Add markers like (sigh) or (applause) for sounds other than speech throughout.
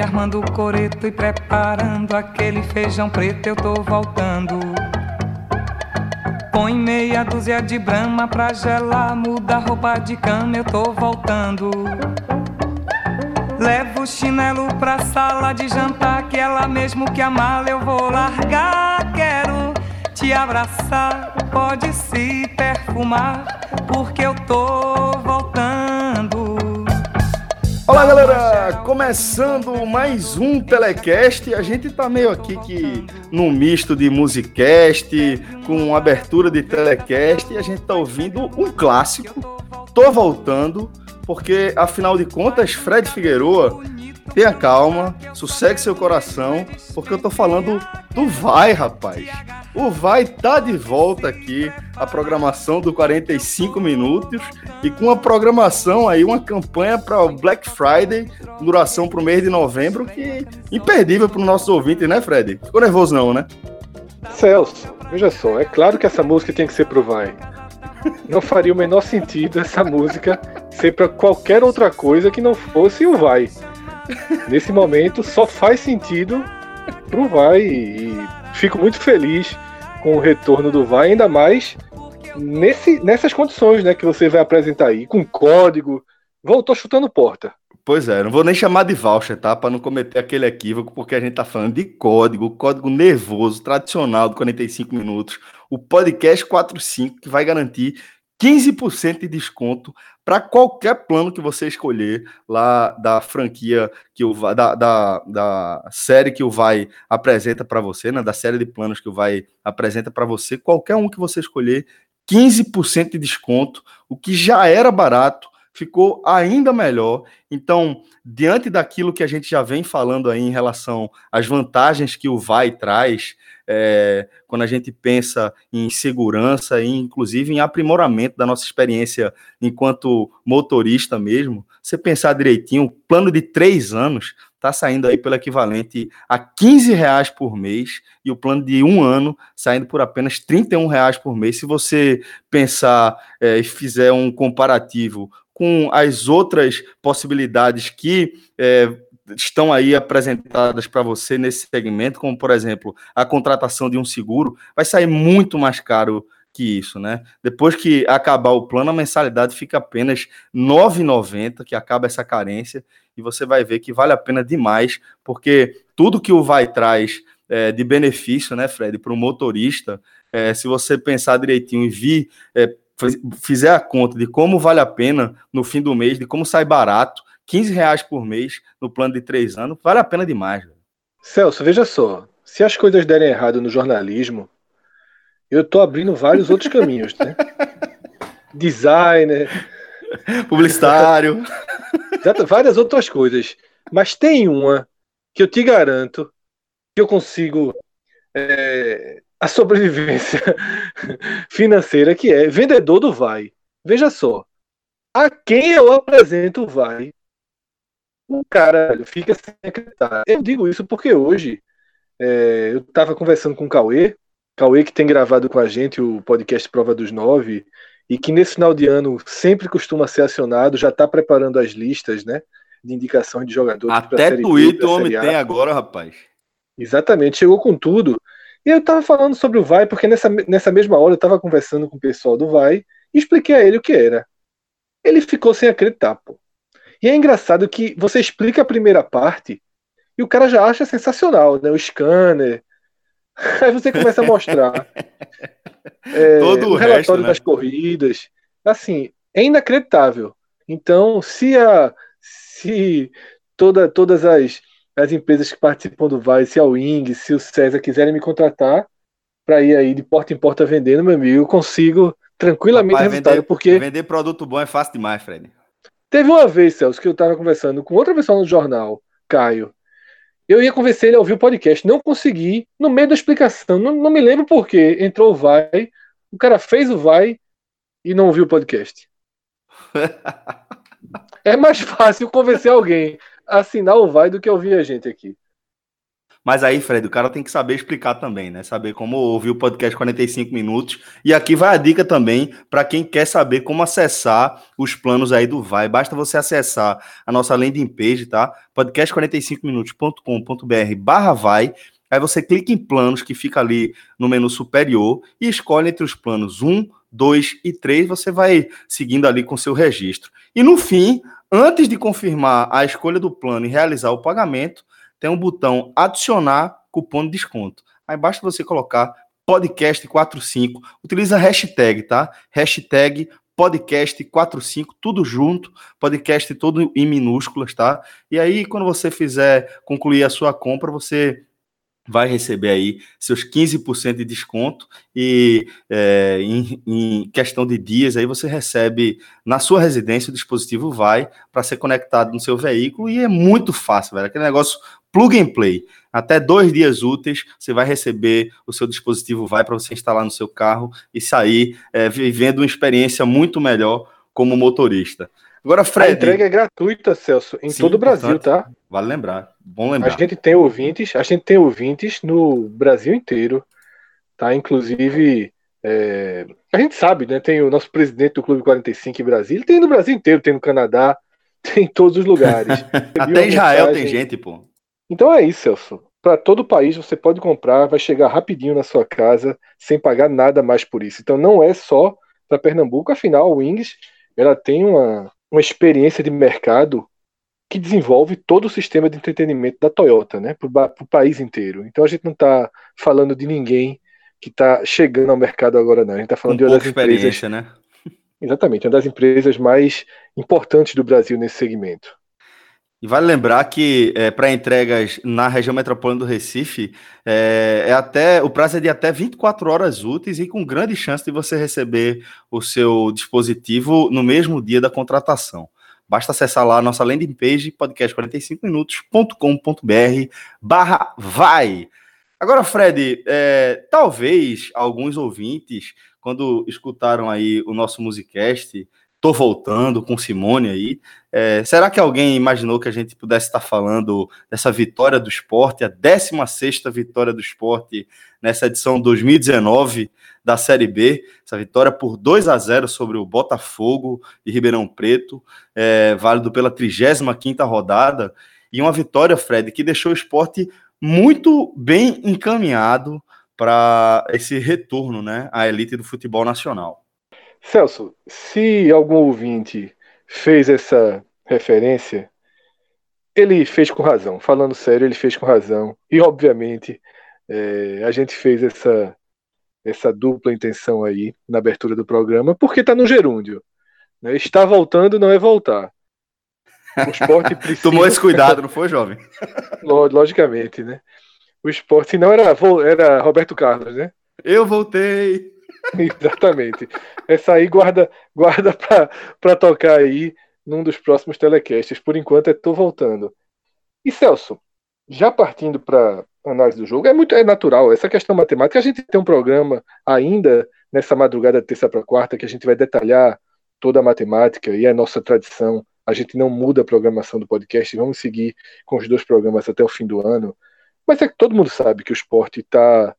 armando o coreto e preparando aquele feijão preto, eu tô voltando. Põe meia dúzia de brama pra gelar, muda roupa de cama, eu tô voltando. Levo o chinelo pra sala de jantar, que ela mesmo que a mala eu vou largar. Quero te abraçar, pode se perfumar, porque eu tô voltando. Olá galera, começando mais um telecast. A gente tá meio aqui que num misto de musicast com abertura de telecast e a gente tá ouvindo um clássico. Tô voltando porque afinal de contas Fred Figueroa tenha calma, sossegue seu coração, porque eu tô falando do Vai, rapaz. O Vai tá de volta aqui, a programação do 45 minutos e com a programação aí, uma campanha para o Black Friday, duração para o mês de novembro, que imperdível para os nossos ouvintes, né, Fred? Ficou nervoso não, né? Celso, veja só, é claro que essa música tem que ser pro Vai. Não faria o menor sentido essa música ser para qualquer outra coisa que não fosse o Vai. Nesse momento só faz sentido pro Vai e fico muito feliz com o retorno do Vai, ainda mais nesse, nessas condições né, que você vai apresentar aí, com código. Voltou chutando porta. Pois é, não vou nem chamar de voucher, tá? Para não cometer aquele equívoco, porque a gente tá falando de código, código nervoso, tradicional do 45 minutos, o podcast 45 que vai garantir 15% de desconto para qualquer plano que você escolher lá da franquia que o da, da, da série que o Vai apresenta para você, né, da série de planos que o Vai apresenta para você, qualquer um que você escolher, 15% de desconto, o que já era barato, ficou ainda melhor. Então, diante daquilo que a gente já vem falando aí em relação às vantagens que o Vai traz, é, quando a gente pensa em segurança e inclusive em aprimoramento da nossa experiência enquanto motorista mesmo, você pensar direitinho, o plano de três anos está saindo aí pelo equivalente a 15 reais por mês e o plano de um ano saindo por apenas 31 reais por mês. Se você pensar é, e fizer um comparativo com as outras possibilidades que é, estão aí apresentadas para você nesse segmento, como por exemplo a contratação de um seguro, vai sair muito mais caro que isso, né? Depois que acabar o plano, a mensalidade fica apenas R$ 9,90, que acaba essa carência, e você vai ver que vale a pena demais, porque tudo que o Vai traz é, de benefício, né, Fred, para o motorista, é, se você pensar direitinho e vir, é, fizer a conta de como vale a pena no fim do mês, de como sai barato, 15 reais por mês no plano de três anos, vale a pena demais. Velho. Celso, veja só. Se as coisas derem errado no jornalismo, eu tô abrindo vários outros caminhos, né? (laughs) Designer. Publicitário. Várias outras coisas. Mas tem uma que eu te garanto que eu consigo é, a sobrevivência (laughs) financeira, que é vendedor do Vai. Veja só. A quem eu apresento o Vai o cara fica sem acreditar. Eu digo isso porque hoje é, eu estava conversando com o Cauê, Cauê que tem gravado com a gente o podcast Prova dos Nove, e que nesse final de ano sempre costuma ser acionado, já está preparando as listas né, de indicações de jogadores. Até Twitter o homem tem agora, rapaz. Exatamente, chegou com tudo. E eu estava falando sobre o Vai, porque nessa, nessa mesma hora eu estava conversando com o pessoal do Vai e expliquei a ele o que era. Ele ficou sem acreditar, pô. E é engraçado que você explica a primeira parte e o cara já acha sensacional, né? O scanner. (laughs) Aí você começa a mostrar é, (laughs) Todo o, o relatório resto, né? das corridas. Assim, é inacreditável. Então, se a se toda, todas as, as empresas que participam do Vai, se a Wing, se o César quiserem me contratar para ir aí de porta em porta vendendo, meu amigo, eu consigo tranquilamente Rapaz, resultado, vender, porque vender produto bom é fácil demais, Fred. Teve uma vez, Celso, que eu estava conversando com outra pessoa no jornal, Caio. Eu ia convencer ele a ouvir o podcast, não consegui, no meio da explicação, não, não me lembro por quê. Entrou o Vai, o cara fez o Vai e não ouviu o podcast. (laughs) é mais fácil convencer alguém assinar o Vai do que ouvir a gente aqui. Mas aí, Fred, o cara tem que saber explicar também, né? Saber como ouvir o podcast 45 minutos. E aqui vai a dica também para quem quer saber como acessar os planos aí do Vai. Basta você acessar a nossa landing page, tá? podcast45minutos.com.br barra Vai. Aí você clica em planos que fica ali no menu superior e escolhe entre os planos 1, 2 e 3. Você vai seguindo ali com seu registro. E no fim, antes de confirmar a escolha do plano e realizar o pagamento, tem um botão adicionar cupom de desconto. Aí basta você colocar podcast45, utiliza a hashtag, tá? Hashtag podcast45, tudo junto, podcast todo em minúsculas, tá? E aí, quando você fizer concluir a sua compra, você vai receber aí seus 15% de desconto e é, em, em, questão de dias aí você recebe na sua residência o dispositivo vai para ser conectado no seu veículo e é muito fácil, velho. Aquele negócio plug and play. Até dois dias úteis você vai receber o seu dispositivo vai para você instalar no seu carro e sair é, vivendo uma experiência muito melhor como motorista. Agora, Fred. A entrega é gratuita, Celso, em Sim, todo o Brasil, tá? Vale lembrar. Bom lembrar. A gente tem ouvintes, a gente tem ouvintes no Brasil inteiro, tá? Inclusive, é, a gente sabe, né? Tem o nosso presidente do Clube 45 em Brasília, tem no Brasil inteiro, tem no Canadá, (laughs) tem em todos os lugares. (laughs) Até Israel mensagem... tem gente, pô. Então é isso, Celso. Para todo o país você pode comprar, vai chegar rapidinho na sua casa, sem pagar nada mais por isso. Então não é só para Pernambuco, afinal, o Wings ela tem uma, uma experiência de mercado que desenvolve todo o sistema de entretenimento da Toyota, né, para o país inteiro. Então a gente não está falando de ninguém que está chegando ao mercado agora, não. A gente está falando um de uma das empresas, né? Exatamente, uma das empresas mais importantes do Brasil nesse segmento. E vale lembrar que é, para entregas na região metropolitana do Recife, é, é, até o prazo é de até 24 horas úteis e com grande chance de você receber o seu dispositivo no mesmo dia da contratação. Basta acessar lá a nossa landing page, podcast45minutos.com.br barra vai. Agora, Fred, é, talvez alguns ouvintes, quando escutaram aí o nosso Musicast, Tô voltando com Simone aí. É, será que alguém imaginou que a gente pudesse estar falando dessa vitória do esporte, a 16 vitória do esporte nessa edição 2019 da Série B? Essa vitória por 2 a 0 sobre o Botafogo de Ribeirão Preto, é, válido pela 35 rodada. E uma vitória, Fred, que deixou o esporte muito bem encaminhado para esse retorno né, à elite do futebol nacional. Celso, se algum ouvinte fez essa referência, ele fez com razão. Falando sério, ele fez com razão. E, obviamente, é, a gente fez essa, essa dupla intenção aí na abertura do programa, porque está no gerúndio. Né? Está voltando não é voltar. O esporte precisa... (laughs) Tomou esse cuidado, não foi, jovem? (laughs) Logicamente, né? O esporte, não era, era Roberto Carlos, né? Eu voltei. (laughs) Exatamente. Essa aí guarda, guarda para tocar aí num dos próximos telecasts. Por enquanto, estou voltando. E Celso, já partindo para análise do jogo, é muito é natural. Essa questão matemática, a gente tem um programa ainda nessa madrugada de terça para quarta que a gente vai detalhar toda a matemática e a nossa tradição. A gente não muda a programação do podcast, vamos seguir com os dois programas até o fim do ano. Mas é que todo mundo sabe que o esporte está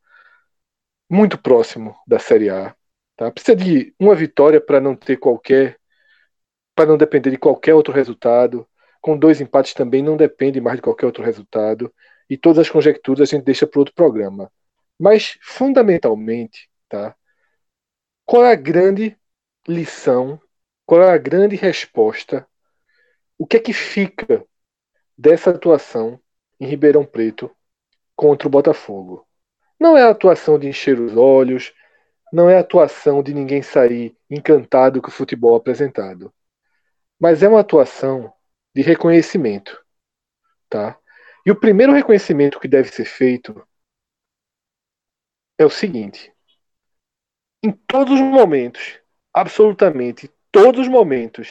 muito próximo da Série A. Tá? Precisa de uma vitória para não ter qualquer. para não depender de qualquer outro resultado. Com dois empates também não depende mais de qualquer outro resultado. E todas as conjecturas a gente deixa para outro programa. Mas, fundamentalmente, tá? qual é a grande lição, qual é a grande resposta, o que é que fica dessa atuação em Ribeirão Preto contra o Botafogo? Não é a atuação de encher os olhos, não é a atuação de ninguém sair encantado com o futebol apresentado. Mas é uma atuação de reconhecimento. Tá? E o primeiro reconhecimento que deve ser feito é o seguinte: em todos os momentos, absolutamente todos os momentos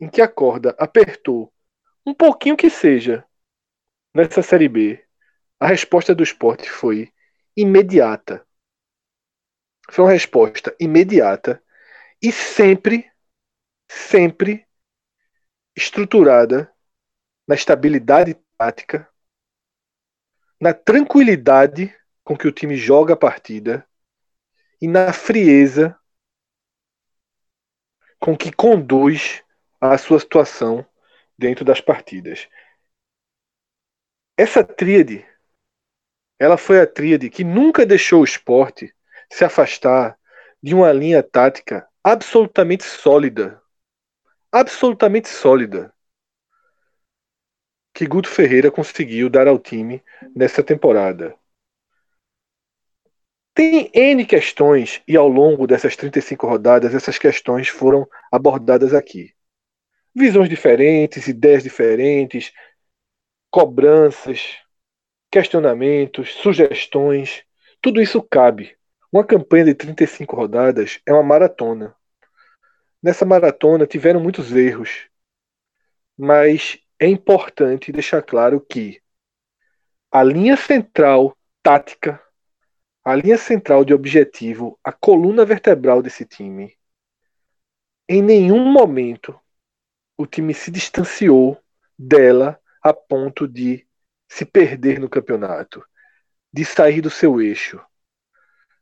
em que a corda apertou, um pouquinho que seja, nessa Série B, a resposta do esporte foi imediata. Foi uma resposta imediata e sempre, sempre estruturada na estabilidade tática, na tranquilidade com que o time joga a partida e na frieza com que conduz a sua situação dentro das partidas. Essa tríade, ela foi a tríade que nunca deixou o esporte se afastar de uma linha tática absolutamente sólida. Absolutamente sólida. Que Guto Ferreira conseguiu dar ao time nessa temporada. Tem N questões, e ao longo dessas 35 rodadas, essas questões foram abordadas aqui. Visões diferentes, ideias diferentes, cobranças, questionamentos, sugestões, tudo isso cabe. Uma campanha de 35 rodadas é uma maratona. Nessa maratona tiveram muitos erros, mas é importante deixar claro que a linha central tática a linha central de objetivo, a coluna vertebral desse time, em nenhum momento o time se distanciou dela a ponto de se perder no campeonato, de sair do seu eixo.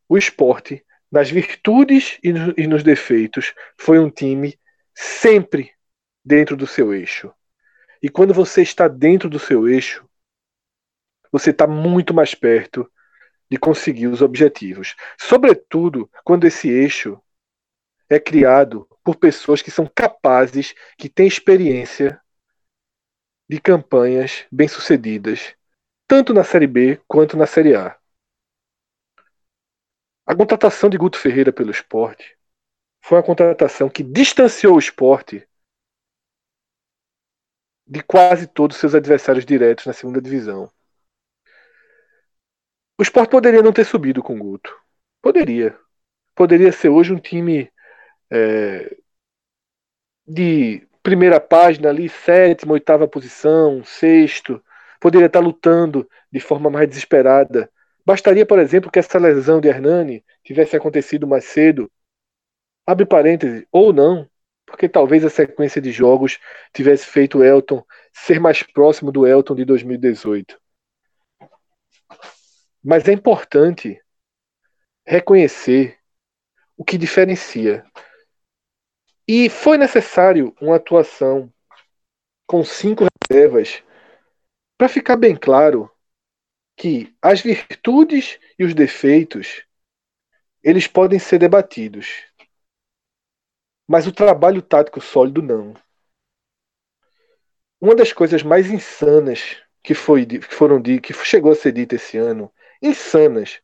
O esporte, nas virtudes e nos defeitos, foi um time sempre dentro do seu eixo. E quando você está dentro do seu eixo, você está muito mais perto de conseguir os objetivos. Sobretudo quando esse eixo é criado por pessoas que são capazes, que têm experiência de campanhas bem-sucedidas, tanto na Série B quanto na Série A. A contratação de Guto Ferreira pelo esporte foi uma contratação que distanciou o esporte de quase todos os seus adversários diretos na segunda divisão. O Sport poderia não ter subido com o Guto. Poderia. Poderia ser hoje um time é, de primeira página ali, sétima, oitava posição, sexto. Poderia estar lutando de forma mais desesperada. Bastaria, por exemplo, que essa lesão de Hernani tivesse acontecido mais cedo. Abre parênteses, ou não, porque talvez a sequência de jogos tivesse feito o Elton ser mais próximo do Elton de 2018. Mas é importante reconhecer o que diferencia. E foi necessário uma atuação com cinco reservas para ficar bem claro que as virtudes e os defeitos eles podem ser debatidos. Mas o trabalho tático sólido não. Uma das coisas mais insanas que foi que foram que chegou a ser dita esse ano insanas.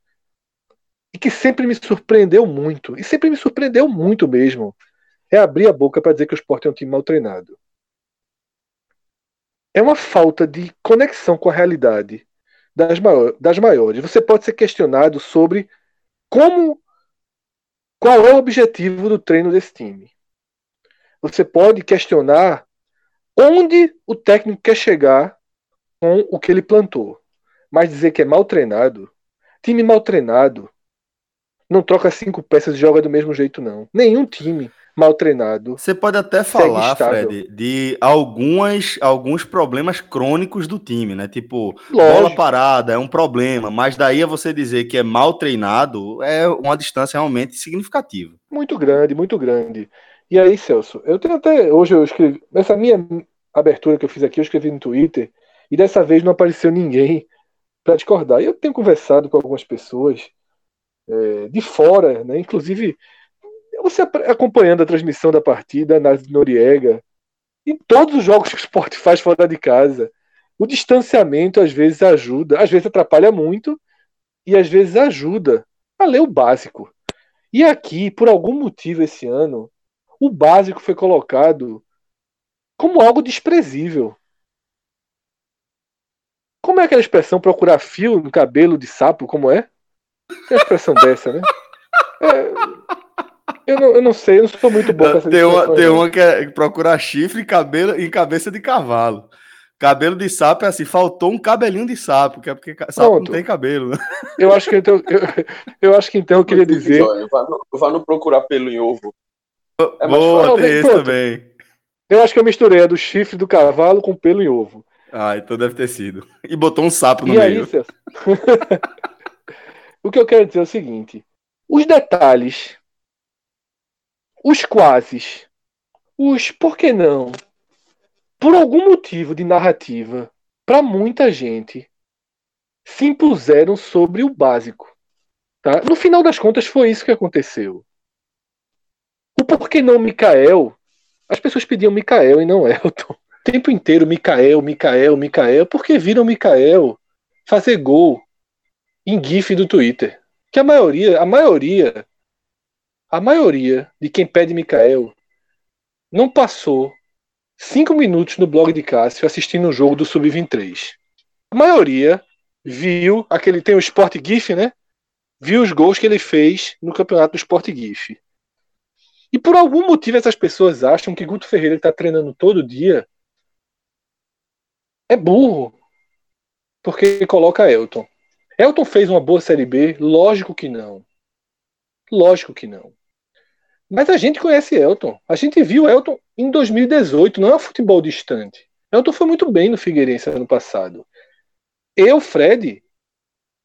E que sempre me surpreendeu muito. E sempre me surpreendeu muito mesmo. É abrir a boca para dizer que o esporte é um time mal treinado. É uma falta de conexão com a realidade das, maior, das maiores. Você pode ser questionado sobre como. Qual é o objetivo do treino desse time? Você pode questionar onde o técnico quer chegar com o que ele plantou. Mas dizer que é mal treinado, time mal treinado, não troca cinco peças e joga do mesmo jeito, não. Nenhum time mal treinado. Você pode até falar, Fred, de algumas, alguns problemas crônicos do time, né? Tipo, Lógico. bola parada é um problema, mas daí a você dizer que é mal treinado é uma distância realmente significativa. Muito grande, muito grande. E aí, Celso, eu tenho até. Hoje eu escrevi. Nessa minha abertura que eu fiz aqui, eu escrevi no Twitter, e dessa vez não apareceu ninguém para discordar. Eu tenho conversado com algumas pessoas é, de fora, né? inclusive você acompanhando a transmissão da partida na Noriega, em todos os jogos que o esporte faz fora de casa, o distanciamento às vezes ajuda, às vezes atrapalha muito e às vezes ajuda a ler o básico. E aqui, por algum motivo esse ano, o básico foi colocado como algo desprezível. Como é aquela expressão procurar fio no cabelo de sapo? Como é? Tem uma expressão dessa, né? É, eu, não, eu não sei, eu não sou muito bom com essa Tem uma, tem uma que é procurar chifre e cabelo em cabeça de cavalo. Cabelo de sapo é assim, faltou um cabelinho de sapo, que é porque sapo Pronto. não tem cabelo. Eu acho que então, eu, eu acho que então eu queria dizer. Vá no procurar pelo em ovo. É Boa, tem esse também. Eu acho que eu misturei a do chifre do cavalo com pelo em ovo. Ah, então deve ter sido. E botou um sapo no e meio. aí, Celso? (laughs) o que eu quero dizer é o seguinte: os detalhes, os quases, os por que não, por algum motivo de narrativa, para muita gente, se impuseram sobre o básico. Tá? No final das contas, foi isso que aconteceu. O porquê não Mikael? As pessoas pediam Mikael e não Elton. O tempo inteiro Mikael, Mikael, Mikael, porque viram Mikael fazer gol em GIF do Twitter. Que a maioria, a maioria, a maioria de quem pede Mikael não passou cinco minutos no blog de Cássio assistindo um jogo do Sub-23. A maioria viu aquele tem o Sport GIF, né? Viu os gols que ele fez no campeonato do Sport GIF. E por algum motivo essas pessoas acham que Guto Ferreira está treinando todo dia é burro. Porque coloca Elton. Elton fez uma boa Série B? Lógico que não. Lógico que não. Mas a gente conhece Elton. A gente viu Elton em 2018, não é um futebol distante. Elton foi muito bem no Figueirense ano passado. Eu, Fred,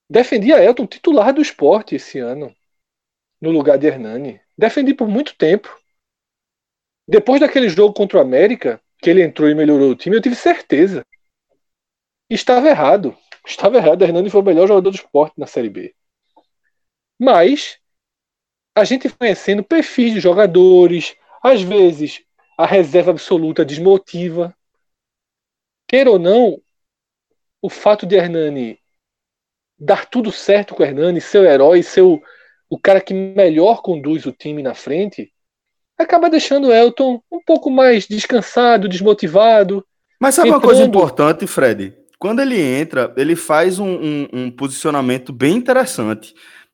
defendia Elton titular do esporte esse ano, no lugar de Hernani. Defendi por muito tempo. Depois daquele jogo contra o América, que ele entrou e melhorou o time, eu tive certeza. Estava errado. Estava errado. Hernani foi o melhor jogador do esporte na Série B. Mas a gente conhecendo perfis de jogadores, às vezes a reserva absoluta desmotiva. Queira ou não, o fato de Hernani dar tudo certo com o Hernani, seu herói, seu o cara que melhor conduz o time na frente, acaba deixando o Elton um pouco mais descansado, desmotivado. Mas sabe entrando... uma coisa importante, Fred? Quando ele entra, ele faz um, um, um posicionamento bem interessante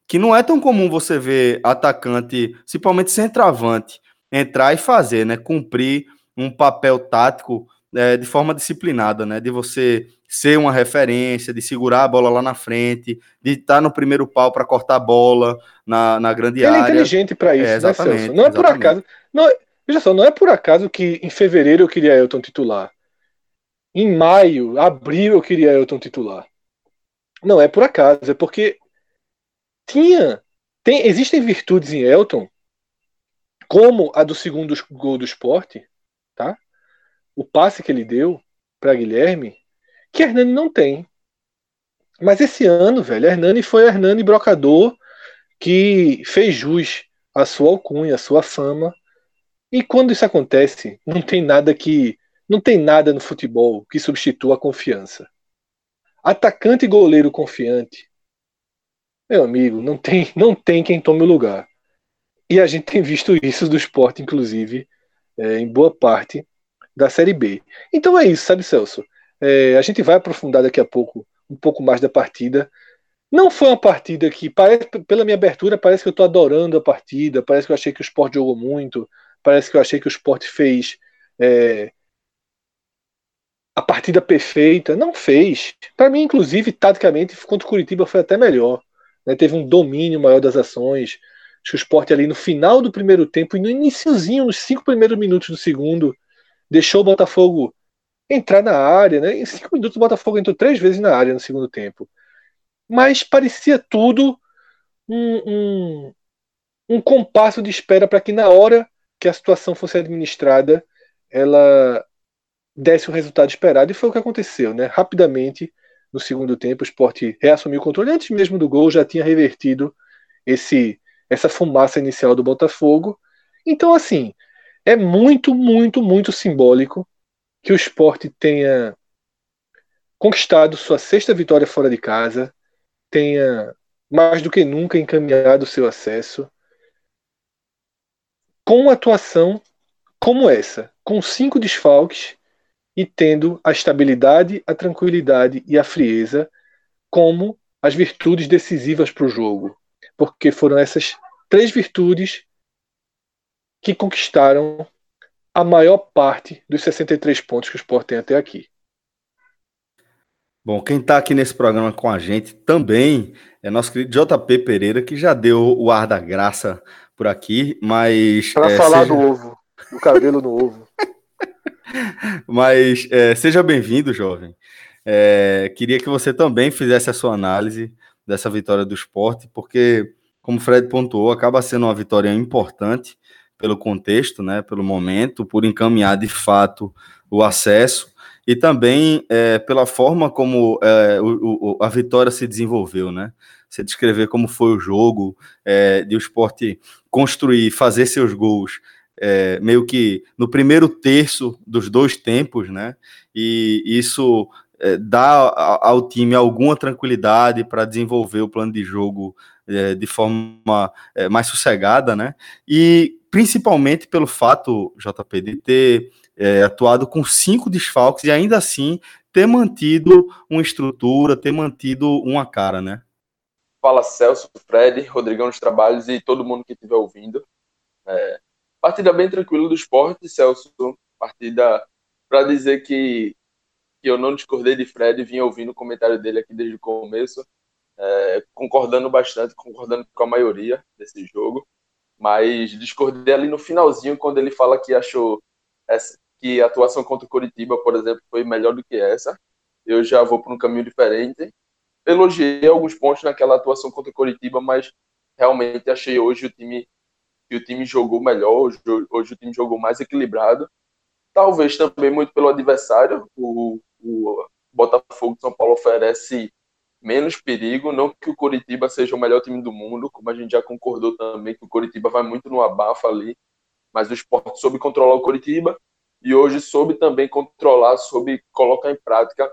que não é tão comum você ver atacante, principalmente centroavante, entrar e fazer, né? Cumprir um papel tático é, de forma disciplinada, né? De você ser uma referência, de segurar a bola lá na frente, de estar no primeiro pau para cortar a bola na, na grande Ele área. Ele é inteligente para isso, é, exatamente, né, Celso? Não é exatamente. por acaso. Não, veja só, não é por acaso que em fevereiro eu queria Elton titular. Em maio, abril eu queria Elton titular. Não é por acaso, é porque tinha. Tem, existem virtudes em Elton, como a do segundo gol do esporte, tá? O passe que ele deu para Guilherme, que Hernani não tem. Mas esse ano, velho, Hernani foi Hernani brocador que fez jus à sua alcunha, à sua fama. E quando isso acontece, não tem nada que não tem nada no futebol que substitua a confiança. Atacante e goleiro confiante meu amigo, não tem, (laughs) não tem quem tome o lugar. E a gente tem visto isso do esporte, inclusive, é, em boa parte da Série B. Então é isso, sabe, Celso? É, a gente vai aprofundar daqui a pouco um pouco mais da partida. Não foi uma partida que, parece, pela minha abertura, parece que eu estou adorando a partida, parece que eu achei que o esporte jogou muito, parece que eu achei que o esporte fez é, a partida perfeita. Não fez. Para mim, inclusive, taticamente, contra o Curitiba foi até melhor né, teve um domínio maior das ações. Acho que o esporte ali no final do primeiro tempo e no iníciozinho, nos cinco primeiros minutos do segundo, deixou o Botafogo entrar na área. Né? Em cinco minutos o Botafogo entrou três vezes na área no segundo tempo. Mas parecia tudo um, um, um compasso de espera para que na hora que a situação fosse administrada, ela desse o resultado esperado. E foi o que aconteceu. Né? Rapidamente no segundo tempo, o esporte reassumiu o controle. Antes mesmo do gol, já tinha revertido esse essa fumaça inicial do Botafogo. Então, assim, é muito, muito, muito simbólico que o esporte tenha conquistado sua sexta vitória fora de casa, tenha mais do que nunca encaminhado seu acesso com uma atuação como essa, com cinco desfalques e tendo a estabilidade, a tranquilidade e a frieza como as virtudes decisivas para o jogo. Porque foram essas três virtudes que conquistaram a maior parte dos 63 pontos que o Sport tem até aqui. Bom, quem está aqui nesse programa com a gente também é nosso querido JP Pereira, que já deu o ar da graça por aqui, mas. Para é, falar seja... do ovo, do cabelo no ovo. (laughs) Mas é, seja bem-vindo, jovem. É, queria que você também fizesse a sua análise dessa vitória do esporte, porque, como o Fred pontuou, acaba sendo uma vitória importante pelo contexto, né, pelo momento, por encaminhar de fato o acesso e também é, pela forma como é, o, o, a vitória se desenvolveu, né? Você descrever como foi o jogo, é, de o esporte construir, fazer seus gols, é, meio que no primeiro terço dos dois tempos, né? E isso é, dá ao time alguma tranquilidade para desenvolver o plano de jogo é, de forma é, mais sossegada, né? E principalmente pelo fato, JP, de ter é, atuado com cinco desfalques e ainda assim ter mantido uma estrutura, ter mantido uma cara, né? Fala Celso, Fred, Rodrigão dos Trabalhos e todo mundo que estiver ouvindo. É, partida bem tranquila do esporte, Celso. Partida para dizer que, que eu não discordei de Fred, vinha ouvindo o comentário dele aqui desde o começo, é, concordando bastante, concordando com a maioria desse jogo, mas discordei ali no finalzinho quando ele fala que achou essa, que a atuação contra o Curitiba, por exemplo, foi melhor do que essa. Eu já vou para um caminho diferente. Elogiei alguns pontos naquela atuação contra o Curitiba, mas realmente achei hoje o time que o time jogou melhor, hoje, hoje o time jogou mais equilibrado. Talvez também muito pelo adversário. O, o Botafogo de São Paulo oferece menos perigo, não que o Coritiba seja o melhor time do mundo, como a gente já concordou também que o Coritiba vai muito no abafa ali, mas o esporte soube controlar o Coritiba e hoje soube também controlar, soube colocar em prática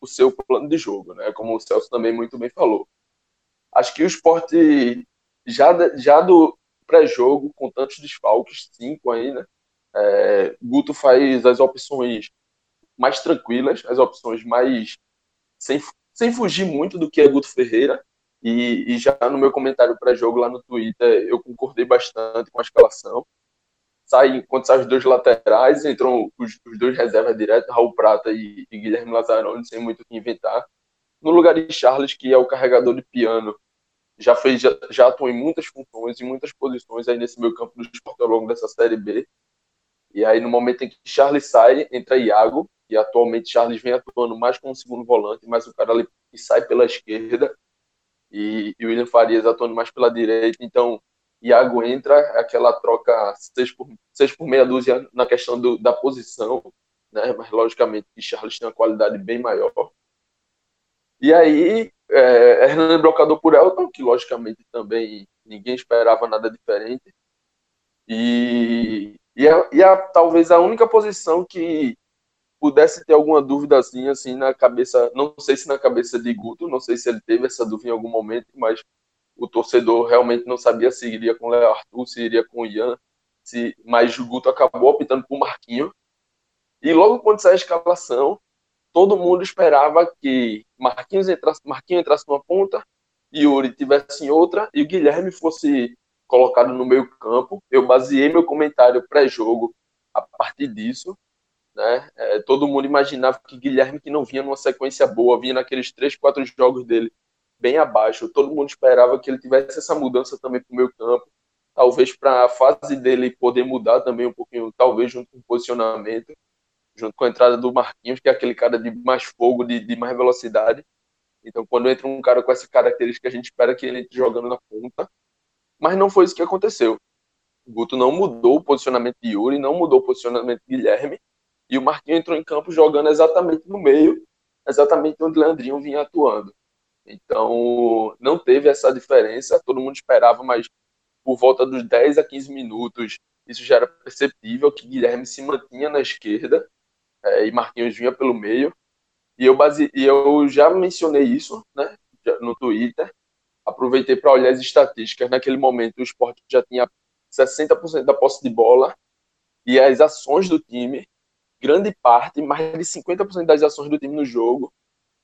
o seu plano de jogo, né? Como o Celso também muito bem falou. Acho que o esporte já, já do, pré-jogo, com tantos desfalques, cinco aí, né? É, Guto faz as opções mais tranquilas, as opções mais. sem, sem fugir muito do que é Guto Ferreira. E, e já no meu comentário pré-jogo lá no Twitter, eu concordei bastante com a escalação. Sai, quando saem os dois laterais, entram os, os dois reservas direto, Raul Prata e, e Guilherme Lazzaroni, sem muito o que inventar. No lugar de Charles, que é o carregador de piano, já fez, já, já atuou em muitas funções, em muitas posições aí nesse meio campo do esporte ao longo dessa Série B. E aí, no momento em que Charles sai, entra Iago, e atualmente Charles vem atuando mais como segundo volante, mas o cara ali sai pela esquerda, e, e William Farias atuando mais pela direita. Então, Iago entra, aquela troca seis por, seis por meia dúzia na questão do, da posição, né? mas logicamente que Charles tem uma qualidade bem maior. E aí, é, Hernando Brocador por Elton, que logicamente também ninguém esperava nada diferente. E, e, a, e a, talvez a única posição que pudesse ter alguma dúvida assim, na cabeça, não sei se na cabeça de Guto, não sei se ele teve essa dúvida em algum momento, mas o torcedor realmente não sabia se iria com o Léo Arthur, se iria com o Ian, se, mas o Guto acabou optando por Marquinho. E logo quando sai a escalação, todo mundo esperava que Marquinhos entrasse, Marquinhos entrasse numa ponta, Yuri tivesse em outra e o Guilherme fosse colocado no meio campo. Eu baseei meu comentário pré-jogo a partir disso. Né? É, todo mundo imaginava que Guilherme, que não vinha numa sequência boa, vinha naqueles três, quatro jogos dele bem abaixo. Todo mundo esperava que ele tivesse essa mudança também para o meio campo. Talvez para a fase dele poder mudar também um pouquinho, talvez junto com o posicionamento junto com a entrada do Marquinhos, que é aquele cara de mais fogo, de, de mais velocidade. Então, quando entra um cara com essa característica, a gente espera que ele entre jogando na ponta. Mas não foi isso que aconteceu. O Guto não mudou o posicionamento de Yuri, não mudou o posicionamento de Guilherme. E o Marquinhos entrou em campo jogando exatamente no meio, exatamente onde o Leandrinho vinha atuando. Então, não teve essa diferença. Todo mundo esperava, mas por volta dos 10 a 15 minutos, isso já era perceptível que Guilherme se mantinha na esquerda é, e Marquinhos vinha pelo meio. E eu, base... e eu já mencionei isso né, no Twitter. Aproveitei para olhar as estatísticas. Naquele momento, o esporte já tinha 60% da posse de bola e as ações do time, grande parte, mais de 50% das ações do time no jogo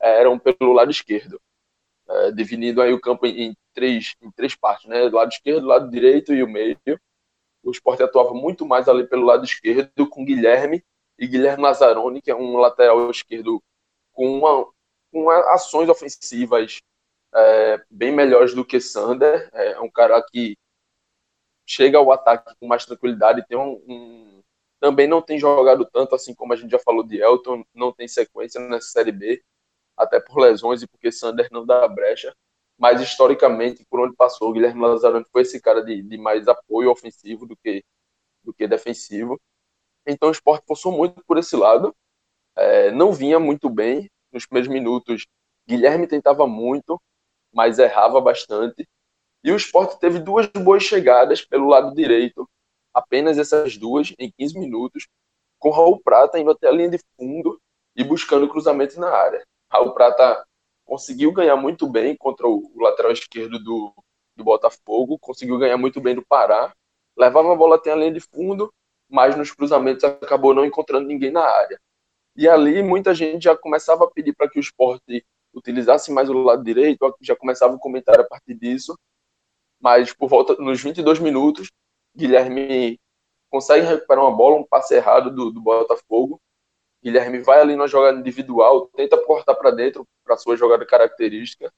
eram pelo lado esquerdo, é, aí o campo em, em, três, em três partes, né? Lado esquerdo, lado direito e o meio. O esporte atuava muito mais ali pelo lado esquerdo, com Guilherme e Guilherme Lazzaroni, que é um lateral esquerdo com, uma, com ações ofensivas é, bem melhores do que Sander. É um cara que chega ao ataque com mais tranquilidade, tem um, um também não tem jogado tanto, assim como a gente já falou de Elton, não tem sequência nessa Série B, até por lesões e porque Sander não dá brecha. Mas historicamente, por onde passou, o Guilherme Lazarone foi esse cara de, de mais apoio ofensivo do que, do que defensivo. Então o esporte forçou muito por esse lado. É, não vinha muito bem nos primeiros minutos. Guilherme tentava muito, mas errava bastante. E o esporte teve duas boas chegadas pelo lado direito, apenas essas duas, em 15 minutos, com Raul Prata indo até a linha de fundo e buscando cruzamento na área. Raul Prata conseguiu ganhar muito bem contra o lateral esquerdo do, do Botafogo, conseguiu ganhar muito bem do Pará, levava a bola até a linha de fundo, mas nos cruzamentos acabou não encontrando ninguém na área. E ali muita gente já começava a pedir para que o esporte utilizasse mais o lado direito, já começava o comentário a partir disso, mas por volta nos 22 minutos, Guilherme consegue recuperar uma bola, um passe errado do, do Botafogo. Guilherme vai ali na jogada individual, tenta cortar para dentro para sua jogada característica.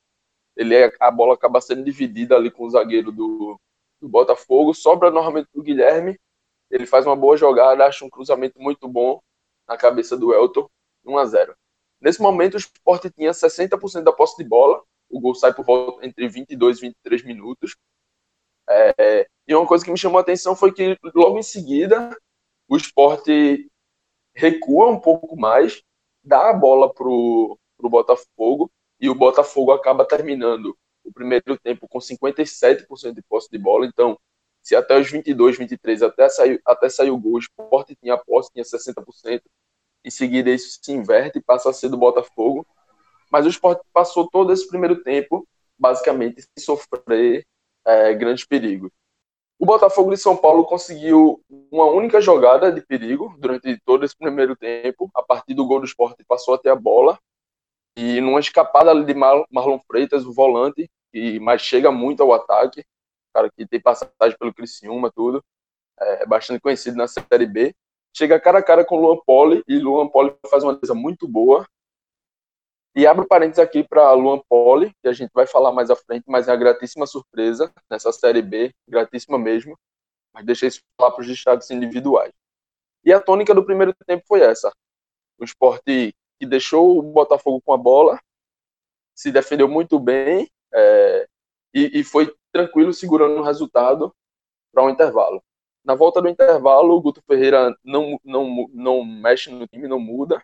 Ele é, a bola acaba sendo dividida ali com o zagueiro do, do Botafogo, sobra novamente para o Guilherme. Ele faz uma boa jogada, acha um cruzamento muito bom na cabeça do Elton, 1 a 0. Nesse momento, o Sport tinha 60% da posse de bola. O gol sai por volta entre 22 e 23 minutos. É, e uma coisa que me chamou a atenção foi que logo em seguida o esporte recua um pouco mais, dá a bola pro, pro Botafogo e o Botafogo acaba terminando o primeiro tempo com 57% de posse de bola. Então, se até os 22, 23, até sair, até sair o gol, o esporte tinha posse, tinha 60%. Em seguida, isso se inverte e passa a ser do Botafogo. Mas o esporte passou todo esse primeiro tempo, basicamente, sem sofrer é, grandes perigos. O Botafogo de São Paulo conseguiu uma única jogada de perigo durante todo esse primeiro tempo. A partir do gol do esporte, passou até a bola. E numa escapada ali de Marlon Freitas, o volante, que mais chega muito ao ataque, cara que tem passagem pelo Criciúma, tudo, é bastante conhecido na Série B. Chega cara a cara com o Luan Poli, e Luan Poli faz uma coisa muito boa, e abro parênteses aqui para Luan Poli, que a gente vai falar mais à frente, mas é uma gratíssima surpresa nessa Série B, gratíssima mesmo. Mas deixei isso falar para os destaques individuais. E a tônica do primeiro tempo foi essa. O esporte que deixou o Botafogo com a bola, se defendeu muito bem é, e, e, foi tranquilo segurando o resultado para um intervalo. Na volta do intervalo, o Guto Ferreira não, não, não mexe no time, não muda.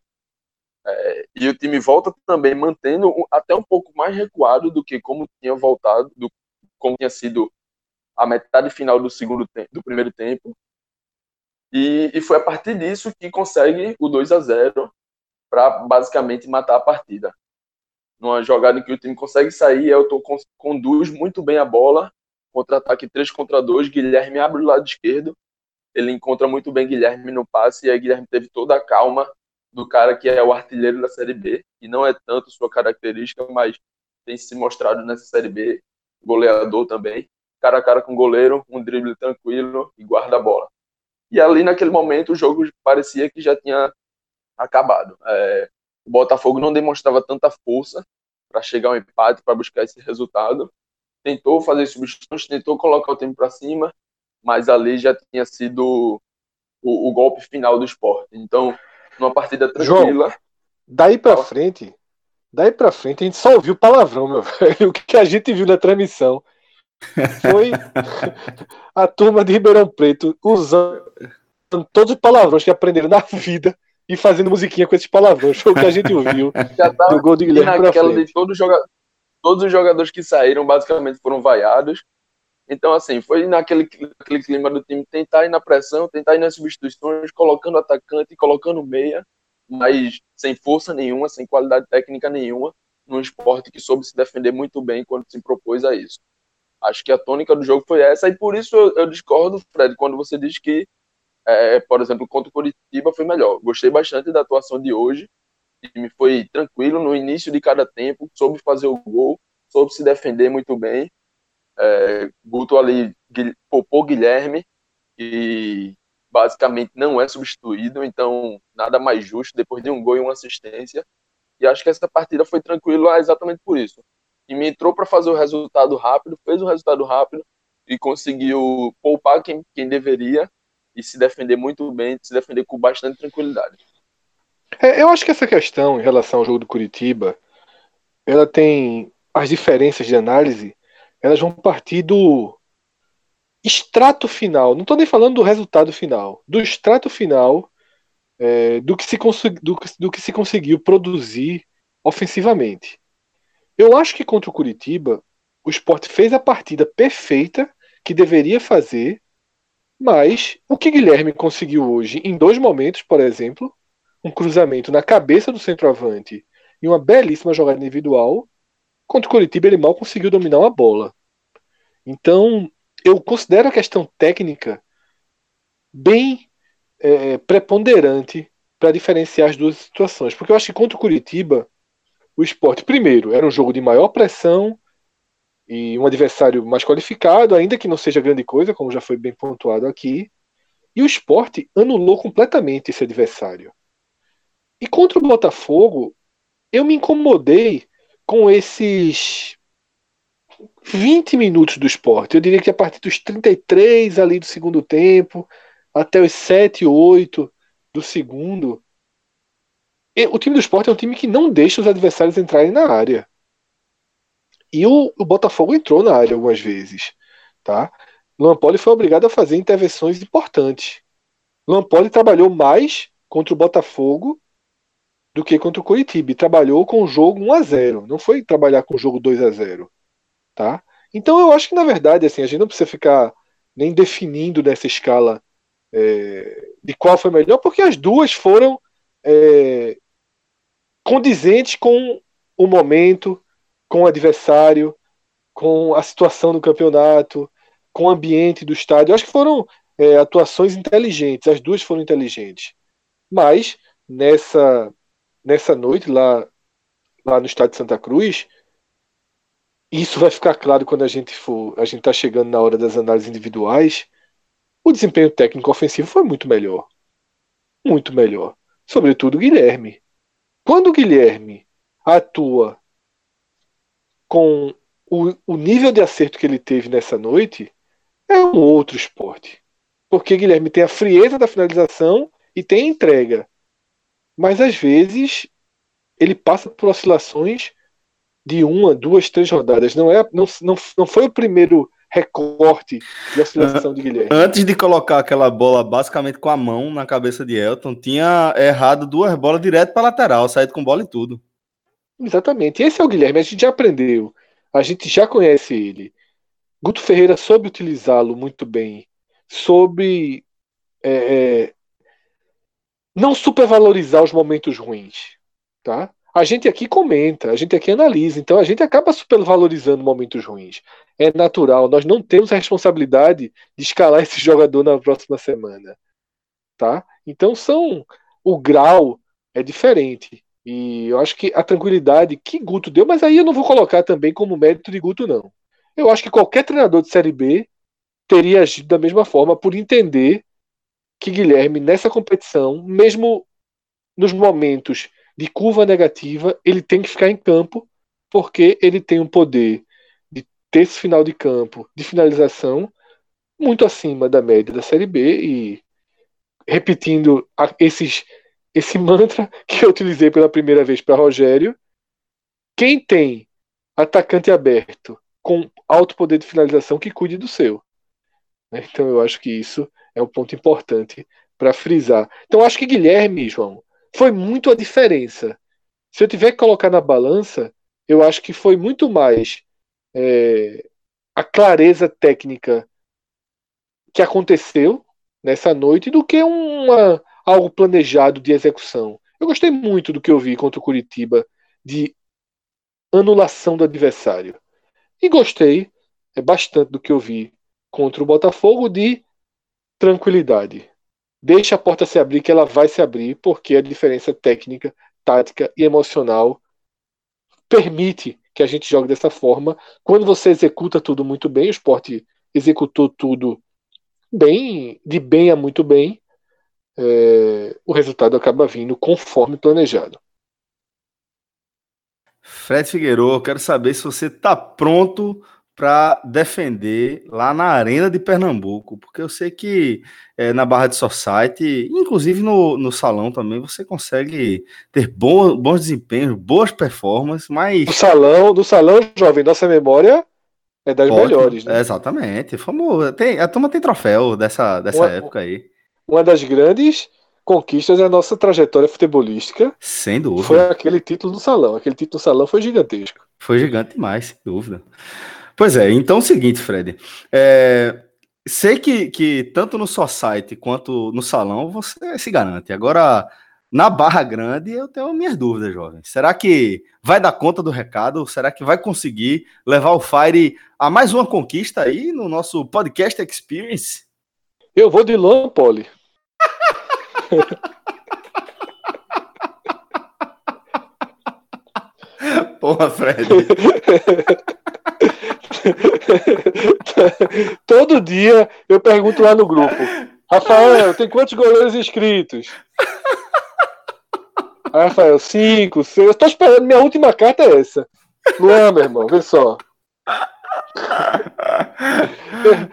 É, e o time volta também mantendo até um pouco mais recuado do que como tinha voltado, do, como tinha sido a metade final do segundo do primeiro tempo. E, e foi a partir disso que consegue o 2 a 0 para basicamente matar a partida. Numa jogada em que o time consegue sair, Elton conduz muito bem a bola, contra-ataque 3 contra 2, Guilherme abre o lado esquerdo, ele encontra muito bem Guilherme no passe, e aí Guilherme teve toda a calma do cara que é o artilheiro da Série B, e não é tanto sua característica, mas tem se mostrado nessa Série B, goleador também, cara a cara com o goleiro, um drible tranquilo e guarda a bola. E ali naquele momento o jogo parecia que já tinha acabado. É, o Botafogo não demonstrava tanta força para chegar ao empate, para buscar esse resultado. Tentou fazer substituições, tentou colocar o tempo para cima, mas ali já tinha sido o, o golpe final do esporte. Então, numa partida tranquila. João, daí para frente, daí para frente a gente só ouviu palavrão, meu (laughs) velho. O que a gente viu na transmissão foi (laughs) a turma de Ribeirão Preto usando todos os palavrões que aprenderam na vida e fazendo musiquinha com esses palavrões. Foi o que a gente (laughs) ouviu Já tá do gol de Guilherme naquela de todos, joga... todos os jogadores que saíram basicamente foram vaiados. Então, assim, foi naquele, naquele clima do time tentar ir na pressão, tentar ir nas substituições, colocando atacante, colocando meia, mas sem força nenhuma, sem qualidade técnica nenhuma, num esporte que soube se defender muito bem quando se propôs a isso. Acho que a tônica do jogo foi essa, e por isso eu, eu discordo, Fred, quando você diz que, é, por exemplo, contra o Curitiba foi melhor. Gostei bastante da atuação de hoje, o time foi tranquilo no início de cada tempo, soube fazer o gol, soube se defender muito bem, é, Guto ali poupou Guilherme e basicamente não é substituído, então nada mais justo depois de um gol e uma assistência. E acho que essa partida foi tranquila exatamente por isso. E me entrou para fazer o resultado rápido, fez o resultado rápido e conseguiu poupar quem, quem deveria e se defender muito bem, se defender com bastante tranquilidade. É, eu acho que essa questão em relação ao jogo do Curitiba, ela tem as diferenças de análise, elas vão partir do extrato final. Não estou nem falando do resultado final, do extrato final é, do, que se do, do que se conseguiu produzir ofensivamente. Eu acho que contra o Curitiba, o esporte fez a partida perfeita que deveria fazer, mas o que Guilherme conseguiu hoje, em dois momentos, por exemplo, um cruzamento na cabeça do centroavante e uma belíssima jogada individual, contra o Curitiba ele mal conseguiu dominar uma bola. Então, eu considero a questão técnica bem é, preponderante para diferenciar as duas situações. Porque eu acho que contra o Curitiba, o esporte, primeiro, era um jogo de maior pressão e um adversário mais qualificado, ainda que não seja grande coisa, como já foi bem pontuado aqui. E o esporte anulou completamente esse adversário. E contra o Botafogo, eu me incomodei com esses 20 minutos do esporte. Eu diria que a partir dos 33 ali do segundo tempo, até os 7, 8 do segundo, o time do esporte é um time que não deixa os adversários entrarem na área. E o, o Botafogo entrou na área algumas vezes. Tá? Luan Poli foi obrigado a fazer intervenções importantes. Luan Poli trabalhou mais contra o Botafogo do que contra o Curitiba. Trabalhou com o jogo 1 a 0 Não foi trabalhar com o jogo 2 a 0 tá? Então eu acho que, na verdade, assim, a gente não precisa ficar nem definindo nessa escala é, de qual foi melhor, porque as duas foram é, condizentes com o momento, com o adversário, com a situação do campeonato, com o ambiente do estádio. Eu acho que foram é, atuações inteligentes, as duas foram inteligentes. Mas nessa nessa noite lá lá no estádio de Santa Cruz, isso vai ficar claro quando a gente for, a gente está chegando na hora das análises individuais. O desempenho técnico ofensivo foi muito melhor, muito melhor, sobretudo Guilherme. Quando o Guilherme atua com o, o nível de acerto que ele teve nessa noite, é um outro esporte. Porque Guilherme tem a frieza da finalização e tem a entrega. Mas às vezes ele passa por oscilações de uma, duas, três rodadas. Não, é, não, não, não foi o primeiro recorte de oscilação de Guilherme. Antes de colocar aquela bola basicamente com a mão na cabeça de Elton, tinha errado duas bolas direto para lateral, saído com bola e tudo. Exatamente. Esse é o Guilherme, a gente já aprendeu, a gente já conhece ele. Guto Ferreira soube utilizá-lo muito bem, soube é, é não supervalorizar os momentos ruins, tá? A gente aqui comenta, a gente aqui analisa, então a gente acaba supervalorizando momentos ruins. É natural, nós não temos a responsabilidade de escalar (laughs) esse jogador na próxima semana, tá? Então são o grau é diferente. E eu acho que a tranquilidade que Guto deu, mas aí eu não vou colocar também como mérito de Guto, não. Eu acho que qualquer treinador de Série B teria agido da mesma forma por entender que Guilherme, nessa competição, mesmo nos momentos de curva negativa, ele tem que ficar em campo, porque ele tem um poder de terço final de campo, de finalização, muito acima da média da Série B. E repetindo esses, esse mantra (laughs) que eu utilizei pela primeira vez para Rogério, quem tem atacante aberto com alto poder de finalização, que cuide do seu. Então eu acho que isso é um ponto importante para frisar. Então acho que Guilherme, João, foi muito a diferença. Se eu tiver que colocar na balança, eu acho que foi muito mais é, a clareza técnica que aconteceu nessa noite do que uma, algo planejado de execução. Eu gostei muito do que eu vi contra o Curitiba de anulação do adversário. E gostei é, bastante do que eu vi contra o Botafogo de tranquilidade. Deixa a porta se abrir, que ela vai se abrir, porque a diferença técnica, tática e emocional permite que a gente jogue dessa forma. Quando você executa tudo muito bem, o esporte executou tudo bem, de bem a muito bem, é, o resultado acaba vindo conforme planejado. Fred Figueiredo, quero saber se você está pronto para defender lá na Arena de Pernambuco, porque eu sei que é, na Barra de Society, inclusive no, no salão também, você consegue ter bom, bons desempenhos, boas performances, mas. No salão, no salão, jovem, nossa memória é das Ótimo, melhores, né? Exatamente. Famoso. Tem, a turma tem troféu dessa, dessa uma, época aí. Uma das grandes conquistas da nossa trajetória futebolística. Sem dúvida. Foi aquele título do salão. Aquele título do salão foi gigantesco. Foi gigante demais, sem dúvida. Pois é, então é o seguinte, Fred. É, sei que, que tanto no Society quanto no salão você se garante. Agora, na Barra Grande, eu tenho minhas dúvidas, jovem. Será que vai dar conta do recado? Será que vai conseguir levar o Fire a mais uma conquista aí no nosso podcast Experience? Eu vou de Luan Poli. Porra, Fred. (laughs) Todo dia eu pergunto lá no grupo: Rafael, tem quantos goleiros inscritos? Aí, Rafael, cinco, seis. Eu tô esperando, minha última carta é essa. Luan, meu irmão, vê só.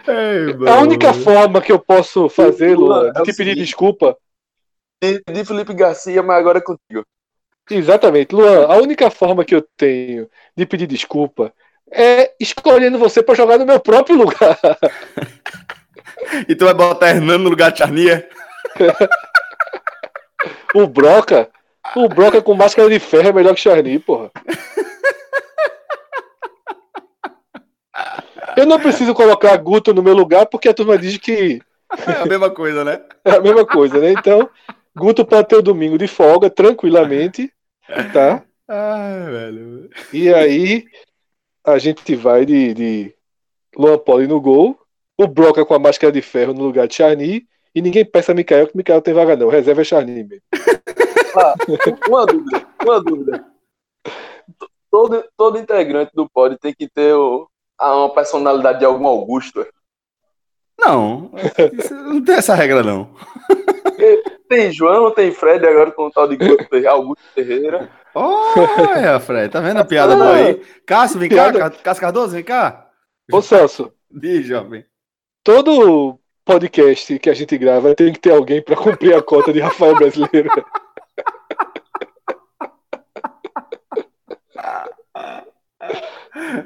Ei, a única forma que eu posso fazer, Luan, de te pedir desculpa. De Felipe Garcia, mas agora é contigo. Exatamente, Luan. A única forma que eu tenho de pedir desculpa é escolhendo você para jogar no meu próprio lugar. e tu vai botar Hernando no lugar de Charnia? o Broca? O Broca com máscara de ferro é melhor que Charny, porra. Eu não preciso colocar Guto no meu lugar porque a turma diz que. É a mesma coisa, né? (laughs) É a mesma coisa, né? Então, Guto pode ter o domingo de folga, tranquilamente, tá? Ai, velho. E aí, a gente vai de, de Luan Poli no gol, o Broca com a máscara de ferro no lugar de Charny, e ninguém peça a Mikael que Mikael tem vaga não, reserva é Charny mesmo. Ah, uma dúvida, uma dúvida. Todo, todo integrante do pod tem que ter o, uma personalidade de algum Augusto. Não, não tem essa regra não. Tem João, tem Fred agora com o tal de Augusto Ferreira. Olha, Fred, tá vendo a piada boa aí? Cássio, vem cá, Cássio Cardoso, vem cá. Ô Celso. Diz, jovem. Todo podcast que a gente grava tem que ter alguém para cumprir a cota de Rafael Brasileiro. (laughs)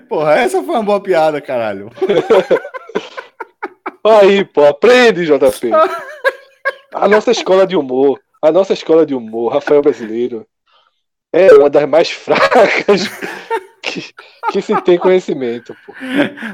Porra, essa foi uma boa piada, caralho. (laughs) Aí, pô, aprende, JP. A nossa escola de humor, a nossa escola de humor, Rafael Brasileiro, é uma das mais fracas que, que se tem conhecimento. Pô.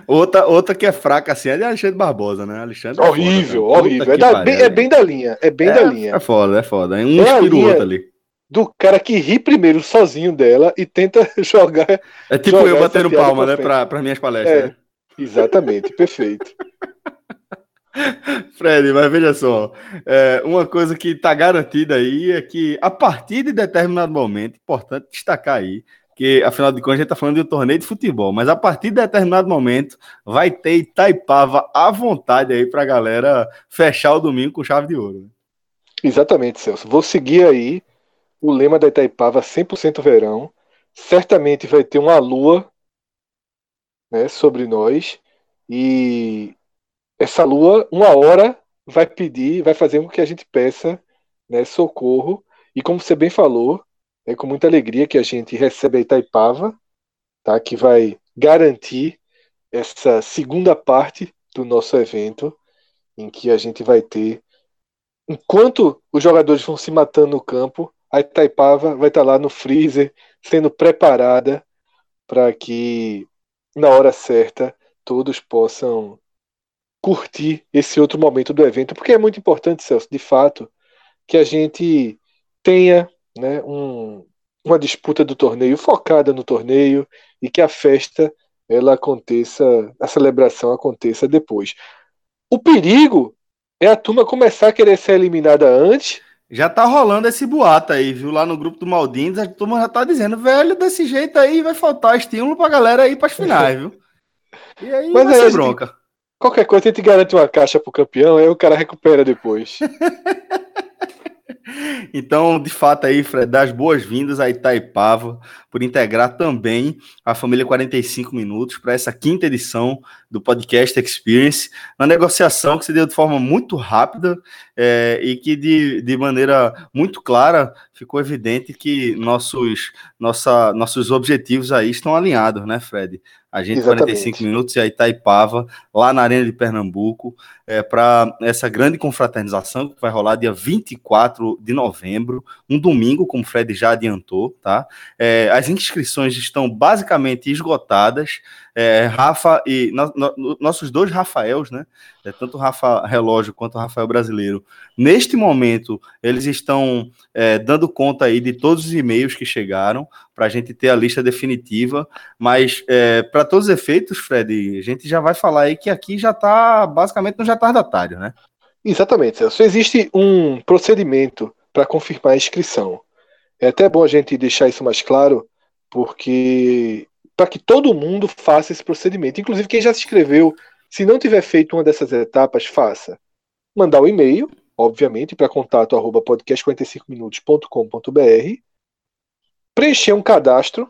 Outra, outra que é fraca assim é de Alexandre Barbosa, né? Alexandre horrível, é foda, horrível. É, da, bem, é, bem, da linha. É bem é, da linha. É foda, é foda. Um é inspira o outro ali. Do cara que ri primeiro sozinho dela e tenta (laughs) jogar. É tipo jogar eu batendo palma, né? Pra minhas palestras. É, né? Exatamente, perfeito. (laughs) Fred, mas veja só, é, uma coisa que está garantida aí é que a partir de determinado momento, importante destacar aí, que afinal de contas a gente está falando de um torneio de futebol, mas a partir de determinado momento vai ter Itaipava à vontade aí para a galera fechar o domingo com chave de ouro. Né? Exatamente, Celso. Vou seguir aí o lema da Itaipava 100% verão. Certamente vai ter uma lua né, sobre nós e essa lua, uma hora, vai pedir, vai fazer com que a gente peça né, socorro. E como você bem falou, é com muita alegria que a gente recebe a Itaipava, tá, que vai garantir essa segunda parte do nosso evento, em que a gente vai ter, enquanto os jogadores vão se matando no campo, a Itaipava vai estar lá no freezer, sendo preparada para que, na hora certa, todos possam curtir esse outro momento do evento, porque é muito importante, Celso, de fato, que a gente tenha né, um, uma disputa do torneio focada no torneio e que a festa ela aconteça, a celebração aconteça depois. O perigo é a turma começar a querer ser eliminada antes. Já tá rolando esse boato aí, viu? Lá no grupo do Maldines, a turma já tá dizendo, velho, desse jeito aí vai faltar estímulo pra galera ir pras finais, viu? E aí Mas vai ser bronca. Qualquer coisa a gente garante uma caixa pro campeão, aí o cara recupera depois. (laughs) então, de fato aí, Fred, das boas-vindas a Itaipava por integrar também a família 45 Minutos para essa quinta edição do Podcast Experience, uma negociação que se deu de forma muito rápida é, e que de, de maneira muito clara ficou evidente que nossos, nossa, nossos objetivos aí estão alinhados, né, Fred? A gente, Exatamente. 45 minutos, e a Itaipava, lá na Arena de Pernambuco, é, para essa grande confraternização que vai rolar dia 24 de novembro, um domingo, como o Fred já adiantou, tá? É, as inscrições estão basicamente esgotadas. É, Rafa e no, no, nossos dois Rafaels, né? É, tanto o Rafa Relógio quanto o Rafael Brasileiro, neste momento, eles estão é, dando conta aí de todos os e-mails que chegaram para a gente ter a lista definitiva. Mas, é, para todos os efeitos, Fred, a gente já vai falar aí que aqui já está basicamente no retardatário, né? Exatamente, Celso. Existe um procedimento para confirmar a inscrição. É até bom a gente deixar isso mais claro, porque para que todo mundo faça esse procedimento. Inclusive, quem já se inscreveu, se não tiver feito uma dessas etapas, faça. Mandar o um e-mail, obviamente, para contato arroba podcast45minutos.com.br. Preencher um cadastro,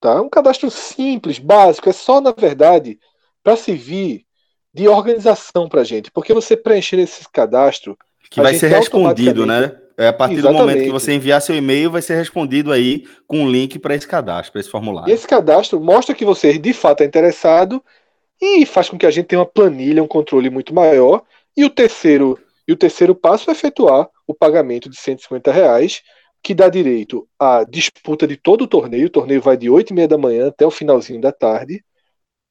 tá? Um cadastro simples, básico, é só, na verdade, para servir de organização para a gente. Porque você preencher esse cadastro. Que vai ser respondido, né? É a partir Exatamente. do momento que você enviar seu e-mail, vai ser respondido aí com um link para esse cadastro, para esse formulário. E esse cadastro mostra que você de fato é interessado e faz com que a gente tenha uma planilha, um controle muito maior. E o terceiro, e o terceiro passo é efetuar o pagamento de 150 reais, que dá direito à disputa de todo o torneio. O torneio vai de 8 e meia da manhã até o finalzinho da tarde.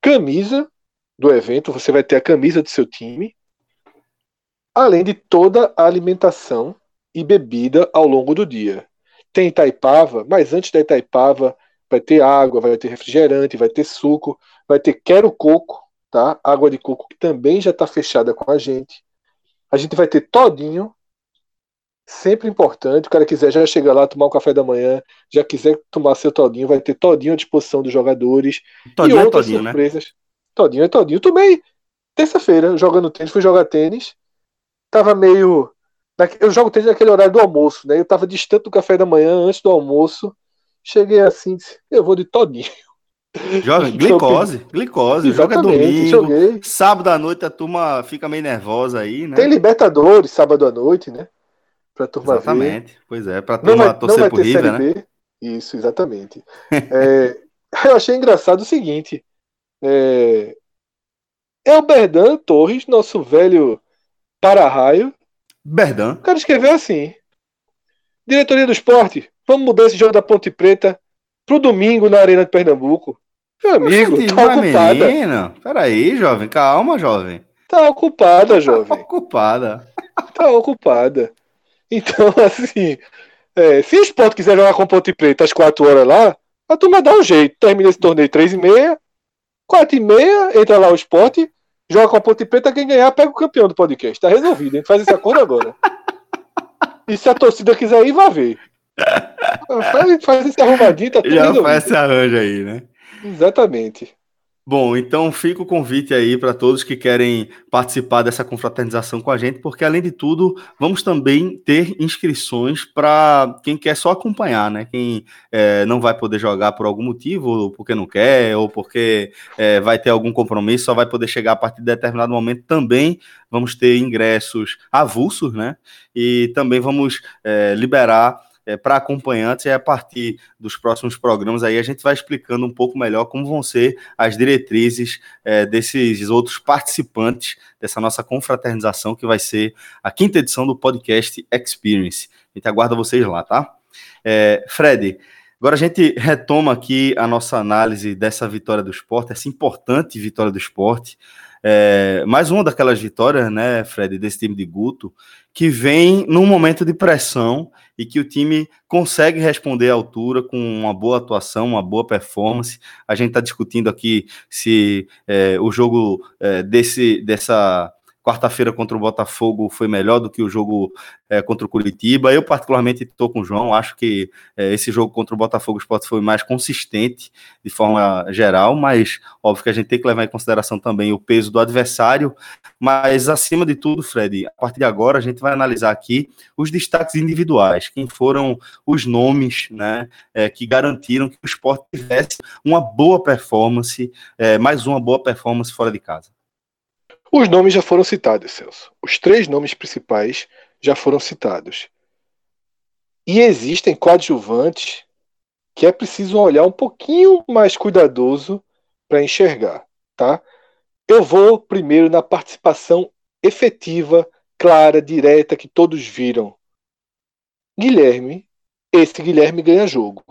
Camisa do evento, você vai ter a camisa do seu time, além de toda a alimentação e bebida ao longo do dia. Tem Itaipava, mas antes da Itaipava vai ter água, vai ter refrigerante, vai ter suco, vai ter quero coco, tá? Água de coco que também já está fechada com a gente. A gente vai ter todinho, sempre importante. O cara quiser já chegar lá tomar um café da manhã, já quiser tomar seu todinho, vai ter todinho à disposição dos jogadores todinho e é outras é todinho, né? surpresas. Né? Todinho é todinho. Tomei terça-feira jogando tênis, fui jogar tênis. Tava meio eu jogo tênis naquele horário do almoço, né? Eu tava distante do café da manhã, antes do almoço. Cheguei assim, disse, eu vou de todinho. Joga (laughs) glicose, glicose, joga domingo. Joguei. Sábado à noite a turma fica meio nervosa aí, né? Tem Libertadores sábado à noite, né? Pra turma exatamente, ver. pois é, pra turma vai, torcer pro River, né? Isso, exatamente. (laughs) é, eu achei engraçado o seguinte. É, é o Berdan Torres, nosso velho para-raio, Berdan. O cara escreveu assim: Diretoria do Esporte, vamos mudar esse jogo da Ponte Preta pro domingo na Arena de Pernambuco. Meu amigo, tá ocupada. Menino. Peraí, jovem, calma, jovem. Tá ocupada, jovem. Tá (laughs) ocupada. Tá ocupada. Então, (laughs) assim, é, se o Esporte quiser jogar com Ponte Preta às 4 horas lá, a turma dá um jeito. Termina esse torneio 3 e meia, 4 e meia, entra lá o Esporte, joga com a Ponte Preta, quem ganhar pega o campeão do podcast. Tá resolvido, a gente faz esse acordo agora. (laughs) E se a torcida quiser ir, vai ver. (laughs) Faz, faz esse arrumadinho, tá tudo Já resolvido. faz esse arranjo aí, né? Exatamente. Bom, então fica o convite aí para todos que querem participar dessa confraternização com a gente, porque além de tudo, vamos também ter inscrições para quem quer só acompanhar, né? Quem é, não vai poder jogar por algum motivo, ou porque não quer, ou porque é, vai ter algum compromisso, só vai poder chegar a partir de determinado momento. Também vamos ter ingressos avulsos, né? E também vamos é, liberar é, para acompanhantes, e a partir dos próximos programas aí a gente vai explicando um pouco melhor como vão ser as diretrizes é, desses outros participantes dessa nossa confraternização, que vai ser a quinta edição do podcast Experience. A gente aguarda vocês lá, tá? É, Fred, agora a gente retoma aqui a nossa análise dessa vitória do esporte, essa importante vitória do esporte. É, mais uma daquelas vitórias, né, Fred, desse time de Guto, que vem num momento de pressão e que o time consegue responder à altura com uma boa atuação, uma boa performance. A gente está discutindo aqui se é, o jogo é, desse, dessa quarta-feira contra o Botafogo foi melhor do que o jogo é, contra o Curitiba. Eu, particularmente, estou com o João. Acho que é, esse jogo contra o Botafogo Sport foi mais consistente de forma geral, mas óbvio que a gente tem que levar em consideração também o peso do adversário. Mas, acima de tudo, Fred, a partir de agora a gente vai analisar aqui os destaques individuais, quem foram os nomes né, é, que garantiram que o Sport tivesse uma boa performance, mais uma boa performance fora de casa. Os nomes já foram citados, Celso. Os três nomes principais já foram citados. E existem coadjuvantes que é preciso olhar um pouquinho mais cuidadoso para enxergar, tá? Eu vou primeiro na participação efetiva, clara, direta que todos viram. Guilherme, esse Guilherme ganha jogo.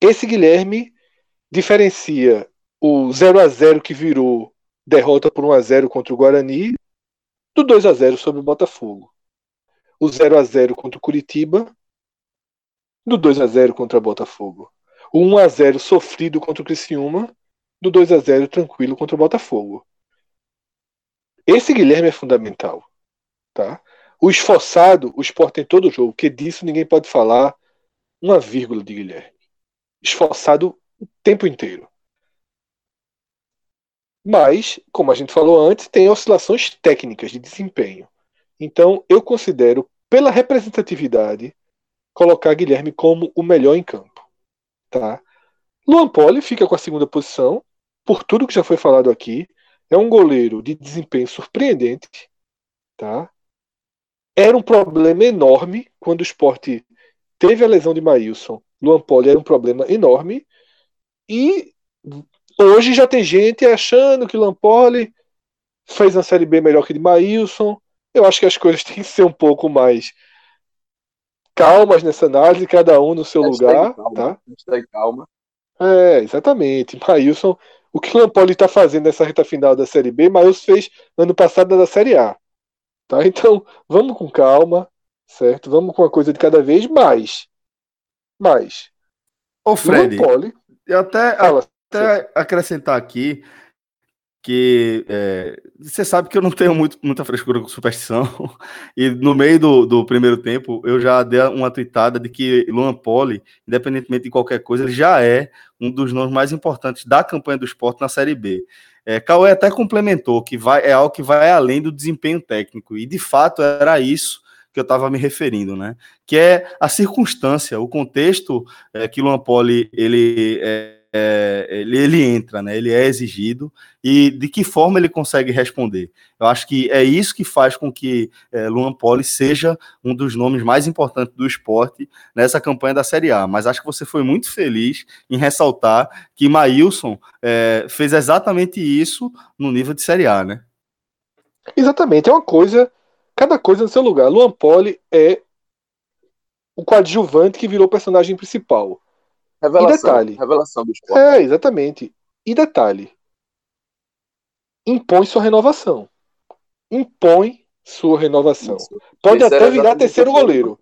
Esse Guilherme diferencia o 0 a 0 que virou derrota por 1 a 0 contra o Guarani, do 2 a 0 sobre o Botafogo. O 0 a 0 contra o Curitiba, do 2 a 0 contra o Botafogo. O 1 a 0 sofrido contra o Criciúma, do 2 a 0 tranquilo contra o Botafogo. Esse Guilherme é fundamental, tá? O esforçado, o Sport tem todo jogo, que disso ninguém pode falar uma vírgula de Guilherme. Esforçado o tempo inteiro. Mas, como a gente falou antes, tem oscilações técnicas de desempenho. Então, eu considero, pela representatividade, colocar Guilherme como o melhor em campo. Tá? Luan Poli fica com a segunda posição, por tudo que já foi falado aqui. É um goleiro de desempenho surpreendente. Tá? Era um problema enorme quando o esporte teve a lesão de Maílson. Luan Poli era um problema enorme. E Hoje já tem gente achando que Lampoli fez uma Série B melhor que de Maílson. Eu acho que as coisas (laughs) têm que ser um pouco mais calmas nessa análise, cada um no seu lugar. Calma, tá? calma. É, exatamente. Maílson, o que Lampoli está fazendo nessa reta final da Série B, Maílson fez ano passado na Série A. Tá? (laughs) Então, vamos com calma, certo? Vamos com uma coisa de cada vez mais. Mais. Ô, Fred, Lampoli, eu até, fala, até acrescentar aqui que é, você sabe que eu não tenho muito, muita frescura com superstição, (laughs) e no meio do, do primeiro tempo eu já dei uma tweetada de que Luan Poli, independentemente de qualquer coisa, ele já é um dos nomes mais importantes da campanha do esporte na Série B. É, Cauê até complementou que vai, é algo que vai além do desempenho técnico, e de fato era isso que eu estava me referindo, né? Que é a circunstância, o contexto é, que Luan Poli ele é, é, ele, ele, entra, né? Ele é exigido e de que forma ele consegue responder. Eu acho que é isso que faz com que é, Luan Poli seja um dos nomes mais importantes do esporte nessa campanha da Série A. Mas acho que você foi muito feliz em ressaltar que Maílson é, fez exatamente isso no nível de Série A, né? Exatamente, é uma coisa, cada coisa no seu lugar. Luan Poli é o coadjuvante que virou personagem principal. Revelação, e detalhe, revelação do esporte. É, exatamente. E detalhe, impõe sua renovação. Impõe sua renovação. Isso. Pode Esse até virar terceiro goleiro.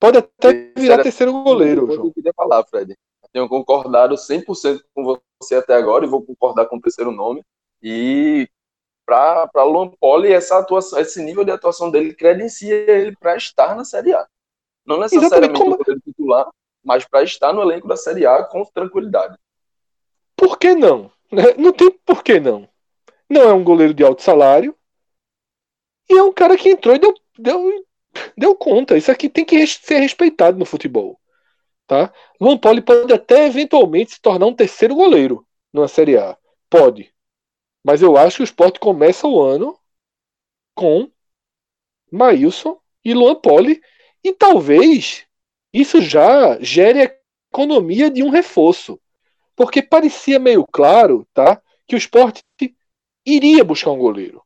Pode até Esse virar terceiro goleiro, João. Eu queria falar, Fred. Tenho concordado 100% com você até agora e vou concordar com o terceiro nome. E para Luan Poli, essa atuação, esse nível de atuação dele credencia ele para estar na Série A. Não necessariamente como... titular, mas para estar no elenco da Série A com tranquilidade. Por que não? Né? Não tem por que não. Não é um goleiro de alto salário e é um cara que entrou e deu, deu, deu conta. Isso aqui tem que ser respeitado no futebol. Tá? Luan Poli pode até eventualmente se tornar um terceiro goleiro numa Série A. Pode. Mas eu acho que o esporte começa o ano com Maílson e Luan Poli. E talvez isso já gere a economia de um reforço. Porque parecia meio claro tá, que o esporte iria buscar um goleiro.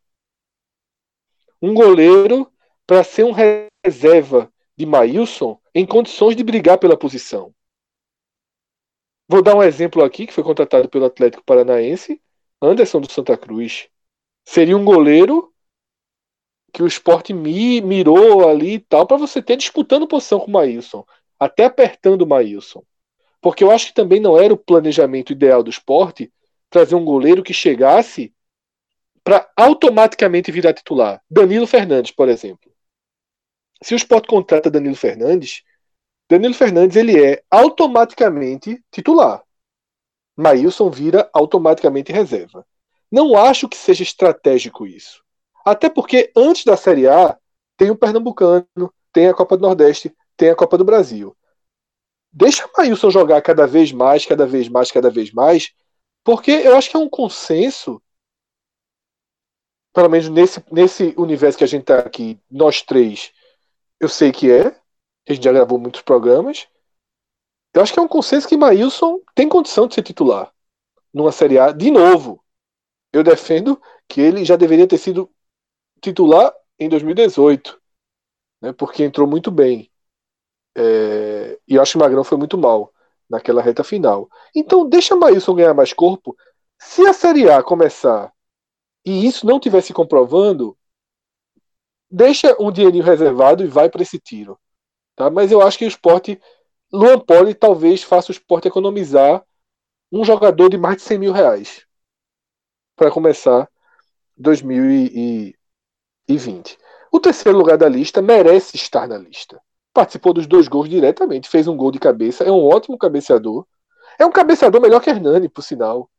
Um goleiro para ser um reserva de Maílson em condições de brigar pela posição. Vou dar um exemplo aqui que foi contratado pelo Atlético Paranaense, Anderson do Santa Cruz. Seria um goleiro que o esporte mirou ali e tal, para você ter disputando posição com o Maílson até apertando o Maílson. Porque eu acho que também não era o planejamento ideal do esporte trazer um goleiro que chegasse para automaticamente virar titular. Danilo Fernandes, por exemplo. Se o Sport contrata Danilo Fernandes, Danilo Fernandes ele é automaticamente titular. Maílson vira automaticamente reserva. Não acho que seja estratégico isso. Até porque antes da Série A tem o Pernambucano, tem a Copa do Nordeste, tem a Copa do Brasil. Deixa Maílson jogar cada vez mais, cada vez mais, cada vez mais, porque eu acho que é um consenso, pelo menos nesse, nesse universo que a gente está aqui, nós três, eu sei que é, a gente já gravou muitos programas, eu acho que é um consenso que Maílson tem condição de ser titular numa Série A de novo. Eu defendo que ele já deveria ter sido titular em 2018, né, porque entrou muito bem. É, e eu acho que Magrão foi muito mal naquela reta final. Então, deixa Maílson ganhar mais corpo. Se a Série A começar e isso não estiver se comprovando, deixa um dinheirinho reservado e vai para esse tiro. Tá? Mas eu acho que o esporte Luan Poli talvez faça o esporte economizar um jogador de mais de 100 mil reais para começar 2020. O terceiro lugar da lista merece estar na lista. Participou dos dois gols diretamente, fez um gol de cabeça, é um ótimo cabeceador. É um cabeceador melhor que Hernani, por sinal.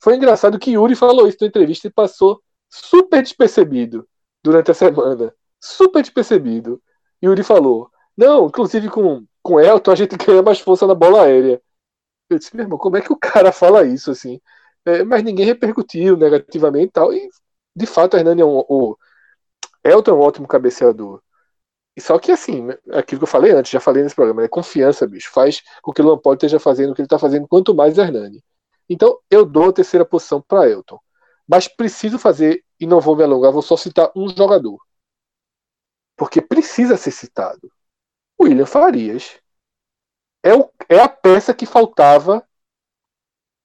Foi engraçado que Yuri falou isso na entrevista e passou super despercebido durante a semana. Super despercebido. Yuri falou: Não, inclusive com com Elton, a gente (laughs) ganha mais força na bola aérea. Eu disse, meu irmão, como é que o cara fala isso assim? É, mas ninguém repercutiu negativamente e tal. E de fato, Hernani é um, o Elton é um ótimo cabeceador. E só que assim, aquilo que eu falei antes, já falei nesse programa, é confiança, bicho. Faz com que o Lampard esteja fazendo o que ele está fazendo, quanto mais Hernani. Então, eu dou a terceira posição para Elton. Mas preciso fazer, e não vou me alongar, vou só citar um jogador. Porque precisa ser citado. William Farias é, o, é a peça que faltava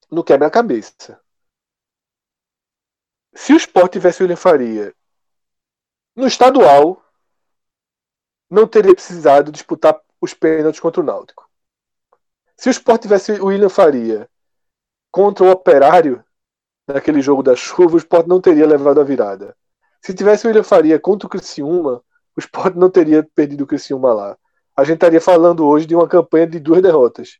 no quebra-cabeça. Se o Sport tivesse o William Faria no estadual, não teria precisado disputar os pênaltis contra o Náutico. Se o Sport tivesse o William Faria contra o Operário, naquele jogo da chuva, o Sport não teria levado a virada. Se tivesse o William Faria contra o Criciúma, o Sport não teria perdido o Criciúma lá a gente estaria falando hoje de uma campanha de duas derrotas.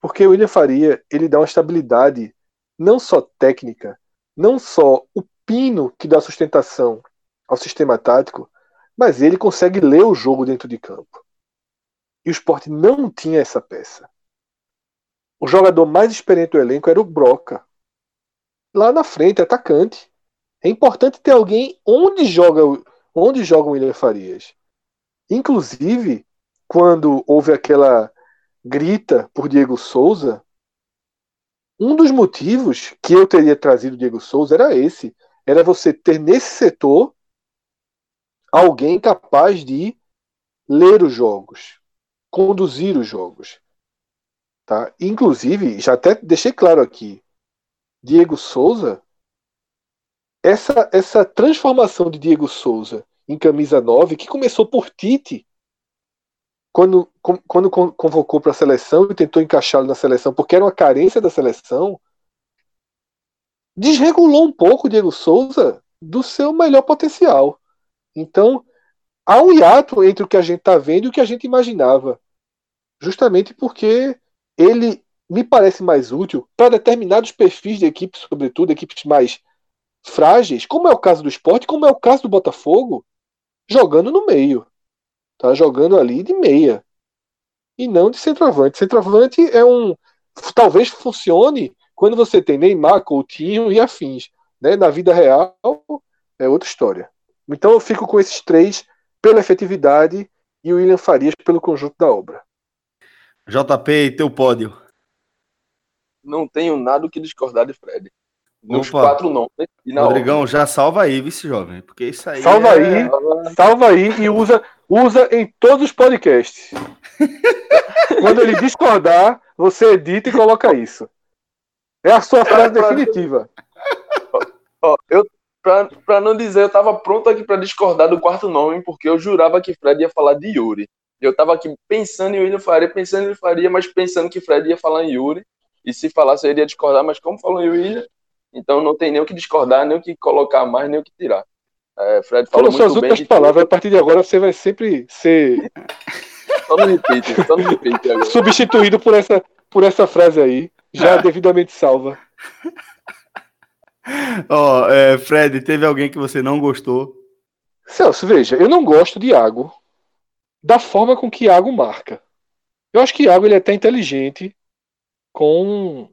Porque o William Faria, ele dá uma estabilidade não só técnica, não só o pino que dá sustentação ao sistema tático, mas ele consegue ler o jogo dentro de campo. E o esporte não tinha essa peça. O jogador mais experiente do elenco era o Broca. Lá na frente, atacante. É importante ter alguém onde joga, onde joga o William Farias. Inclusive, quando houve aquela grita por Diego Souza, um dos motivos que eu teria trazido Diego Souza era esse: era você ter nesse setor alguém capaz de ler os jogos, conduzir os jogos. Tá? Inclusive, já até deixei claro aqui, Diego Souza, essa, essa transformação de Diego Souza em camisa 9, que começou por Tite, quando, quando convocou para a seleção e tentou encaixá-lo na seleção, porque era uma carência da seleção, desregulou um pouco o Diego Souza do seu melhor potencial. Então, há um hiato entre o que a gente está vendo e o que a gente imaginava. Justamente porque ele me parece mais útil para determinados perfis de equipes, sobretudo equipes mais frágeis, como é o caso do esporte, como é o caso do Botafogo, jogando no meio. Tá jogando ali de meia. E não de centroavante. Centroavante é um. Talvez funcione quando você tem Neymar, Coutinho e afins. Né? Na vida real é outra história. Então eu fico com esses três pela efetividade e o William Farias pelo conjunto da obra. JP, teu pódio. Não tenho nada o que discordar de Fred. Nos Opa. quatro nomes. Rodrigão, ordem. já salva aí, vice jovem. Porque isso aí. Salva é... aí, salva aí e usa, usa em todos os podcasts. (laughs) Quando ele discordar, você edita e coloca isso. É a sua frase definitiva. Ó, eu, pra, pra não dizer, eu tava pronto aqui para discordar do quarto nome, porque eu jurava que Fred ia falar de Yuri. Eu tava aqui pensando em William Faria, pensando em Faria, mas pensando que Fred ia falar em Yuri. E se falasse, eu iria discordar, mas como falou em William, Então não tem nem o que discordar, nem o que colocar mais, nem o que tirar. É, Fred falou Foram suas últimas palavras, a partir de agora você vai sempre ser. só não repite, só não repite agora. Substituído por essa, por essa frase aí, já (laughs) devidamente salva. Ó, oh, é, Fred, teve alguém que você não gostou? Celso, veja, eu não gosto de Iago da forma com que Iago marca. Eu acho que Iago ele é até inteligente com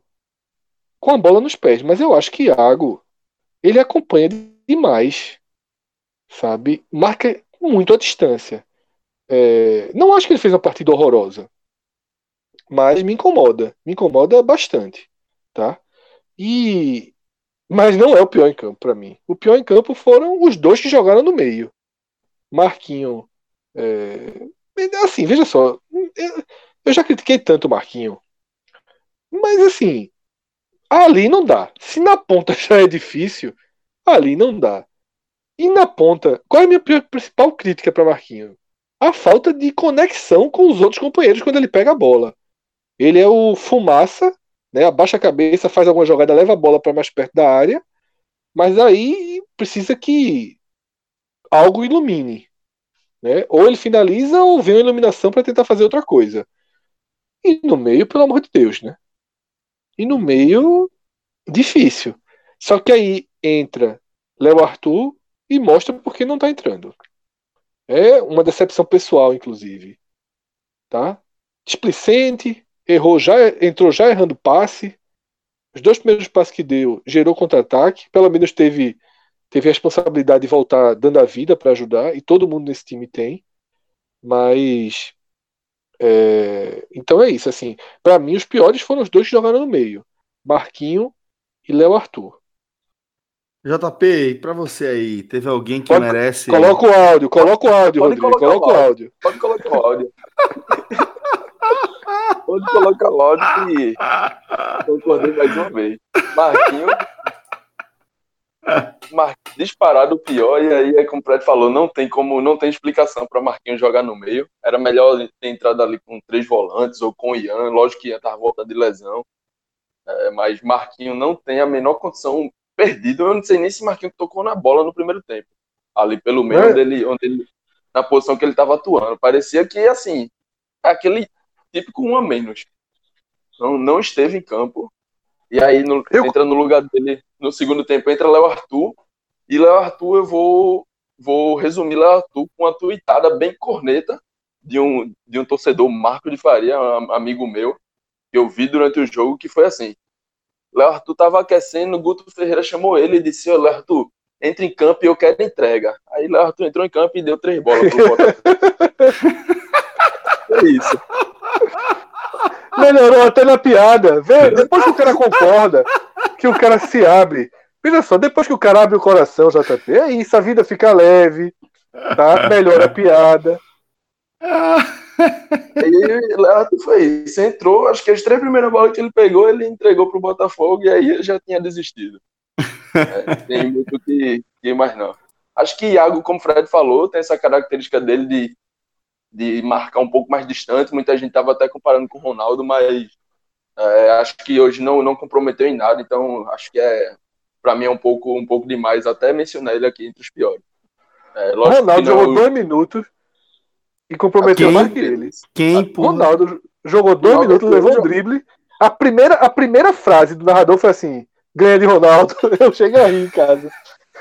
com a bola nos pés, mas eu acho que Iago ele acompanha demais, sabe? Marca muito a distância. É, não acho que ele fez uma partida horrorosa, mas me incomoda, me incomoda bastante, tá? E mas não é o pior em campo para mim. O pior em campo foram os dois que jogaram no meio. Marquinho. É... Assim, veja só. Eu já critiquei tanto o Marquinho. Mas assim, ali não dá. Se na ponta (laughs) já é difícil, ali não dá. E na ponta, qual é a minha principal crítica para Marquinho? A falta de conexão com os outros companheiros quando ele pega a bola. Ele é o fumaça né? Abaixa a cabeça, faz alguma jogada, leva a bola para mais perto da área, mas aí precisa que algo ilumine. Né? Ou ele finaliza ou vem uma iluminação para tentar fazer outra coisa. E no meio, pelo amor de Deus, né? E no meio, difícil. Só que aí entra Léo Arthur e mostra porque não está entrando. É uma decepção pessoal, inclusive. Tá? Displicente, errou já, entrou já errando passe. Os dois primeiros passes que deu gerou contra-ataque. Pelo menos teve teve a responsabilidade de voltar dando a vida para ajudar e todo mundo nesse time tem. Mas é, então é isso assim. Para mim os piores foram os dois que jogaram no meio, Marquinho e Léo Arthur. JP, para você aí, teve alguém que pode, merece. Coloca o áudio, coloca o áudio, pode Rodrigo, coloca o áudio. Pode colocar o áudio. (laughs) Pode colocar logo que concordei mais uma vez. Marquinho. Marquinhos disparado o pior, e aí é como o Fred falou, não tem como, não tem explicação para Marquinhos jogar no meio. Era melhor ter entrado ali com três volantes ou com o Ian, lógico que Ian tava voltando de lesão. É, mas Marquinhos não tem a menor condição perdido. Eu não sei nem se Marquinhos tocou na bola no primeiro tempo. Ali pelo meio, é. onde, ele, onde ele, na posição que ele estava atuando. Parecia que, assim, aquele típico um a menos. Não, não esteve em campo. E aí no, eu... entra no lugar dele no segundo tempo, entra Léo Arthur. E Léo Arthur eu vou, vou resumir Léo Arthur com uma tuitada bem corneta de um, de um torcedor, Marco de Faria, um amigo meu, que eu vi durante o jogo, que foi assim. Léo Arthur estava aquecendo, o Guto Ferreira chamou ele e disse, ô Léo Arthur, entre em campo e eu quero entrega. Aí Léo Arthur entrou em campo e deu três bolas pro (laughs) é isso. Melhorou até na piada. Vê, depois que o cara concorda, que o cara se abre. Veja só, depois que o cara abre o coração, JP, é isso, a vida fica leve, tá? Melhora a piada. (laughs) E lá foi isso. Entrou, acho que as três primeiras bolas que ele pegou, ele entregou pro Botafogo e aí ele já tinha desistido. É, tem muito que, que mais não. Acho que Iago, como o Fred falou, tem essa característica dele de de marcar um pouco mais distante. Muita gente estava até comparando com o Ronaldo, mas é, acho que hoje não, não comprometeu em nada. Então acho que é para mim é um pouco um pouco demais. Até mencionar ele aqui entre os piores. É, o Ronaldo não... jogou dois minutos e comprometeu quem, mais que ele. Quem? Porra? Ronaldo jogou dois Ronaldo minutos, levou um drible. A primeira, a primeira frase do narrador foi assim: ganha de Ronaldo. (laughs) Eu cheguei a rir em casa.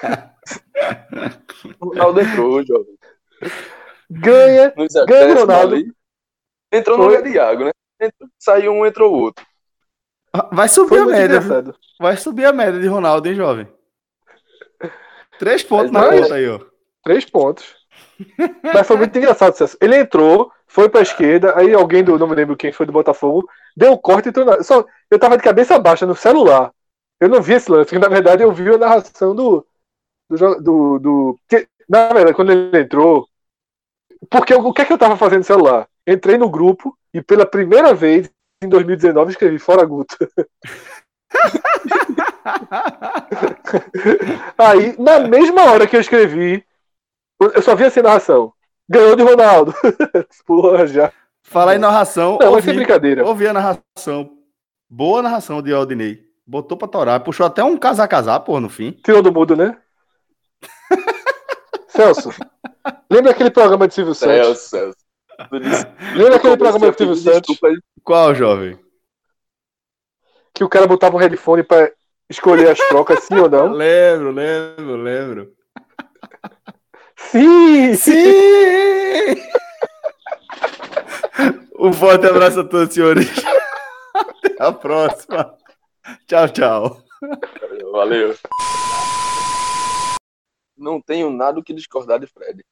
(laughs) Ronaldo entrou, jovem. Ganha, ganha Ronaldo. Ali, entrou Foi. no lugar de Iago, né? Entrou, saiu um, entrou o outro. Vai subir Foi a média. Engraçado. Vai subir a média de Ronaldo, hein, jovem? Três pontos na conta aí, ó. Três pontos. Mas foi muito engraçado, Celso. Ele entrou, foi pra esquerda, aí alguém do. Não me lembro quem foi do Botafogo, deu um corte e entrou na. Só, eu tava de cabeça baixa no celular. Eu não vi esse lance, porque na verdade eu vi a narração do. Do. do, do que, na verdade, quando ele entrou, porque o que é que eu tava fazendo no celular? Entrei no grupo e pela primeira vez em 2019 escrevi Fora Guto. (laughs) Aí, na mesma hora que eu escrevi, eu só vi essa narração. Ganhou de Ronaldo. (laughs) Porra, já. Fala em narração. Não, ouvi, ser brincadeira. Ouvi a narração. Boa narração de Aldinei. Botou pra torar. Puxou até um casar-casar, pô, no fim. Tirou do mudo, né? (laughs) Celso, lembra aquele programa de Silvio Santos? Lembra aquele programa de Silvio Santos? Qual, jovem? Que o cara botava um headphone pra escolher as trocas, sim ou não? (laughs) Lembro, lembro, lembro. Sim! Sim! (laughs) um forte abraço a todos, senhores. (laughs) Até a próxima. Tchau, tchau. Valeu. Não tenho nada o que discordar de Fred.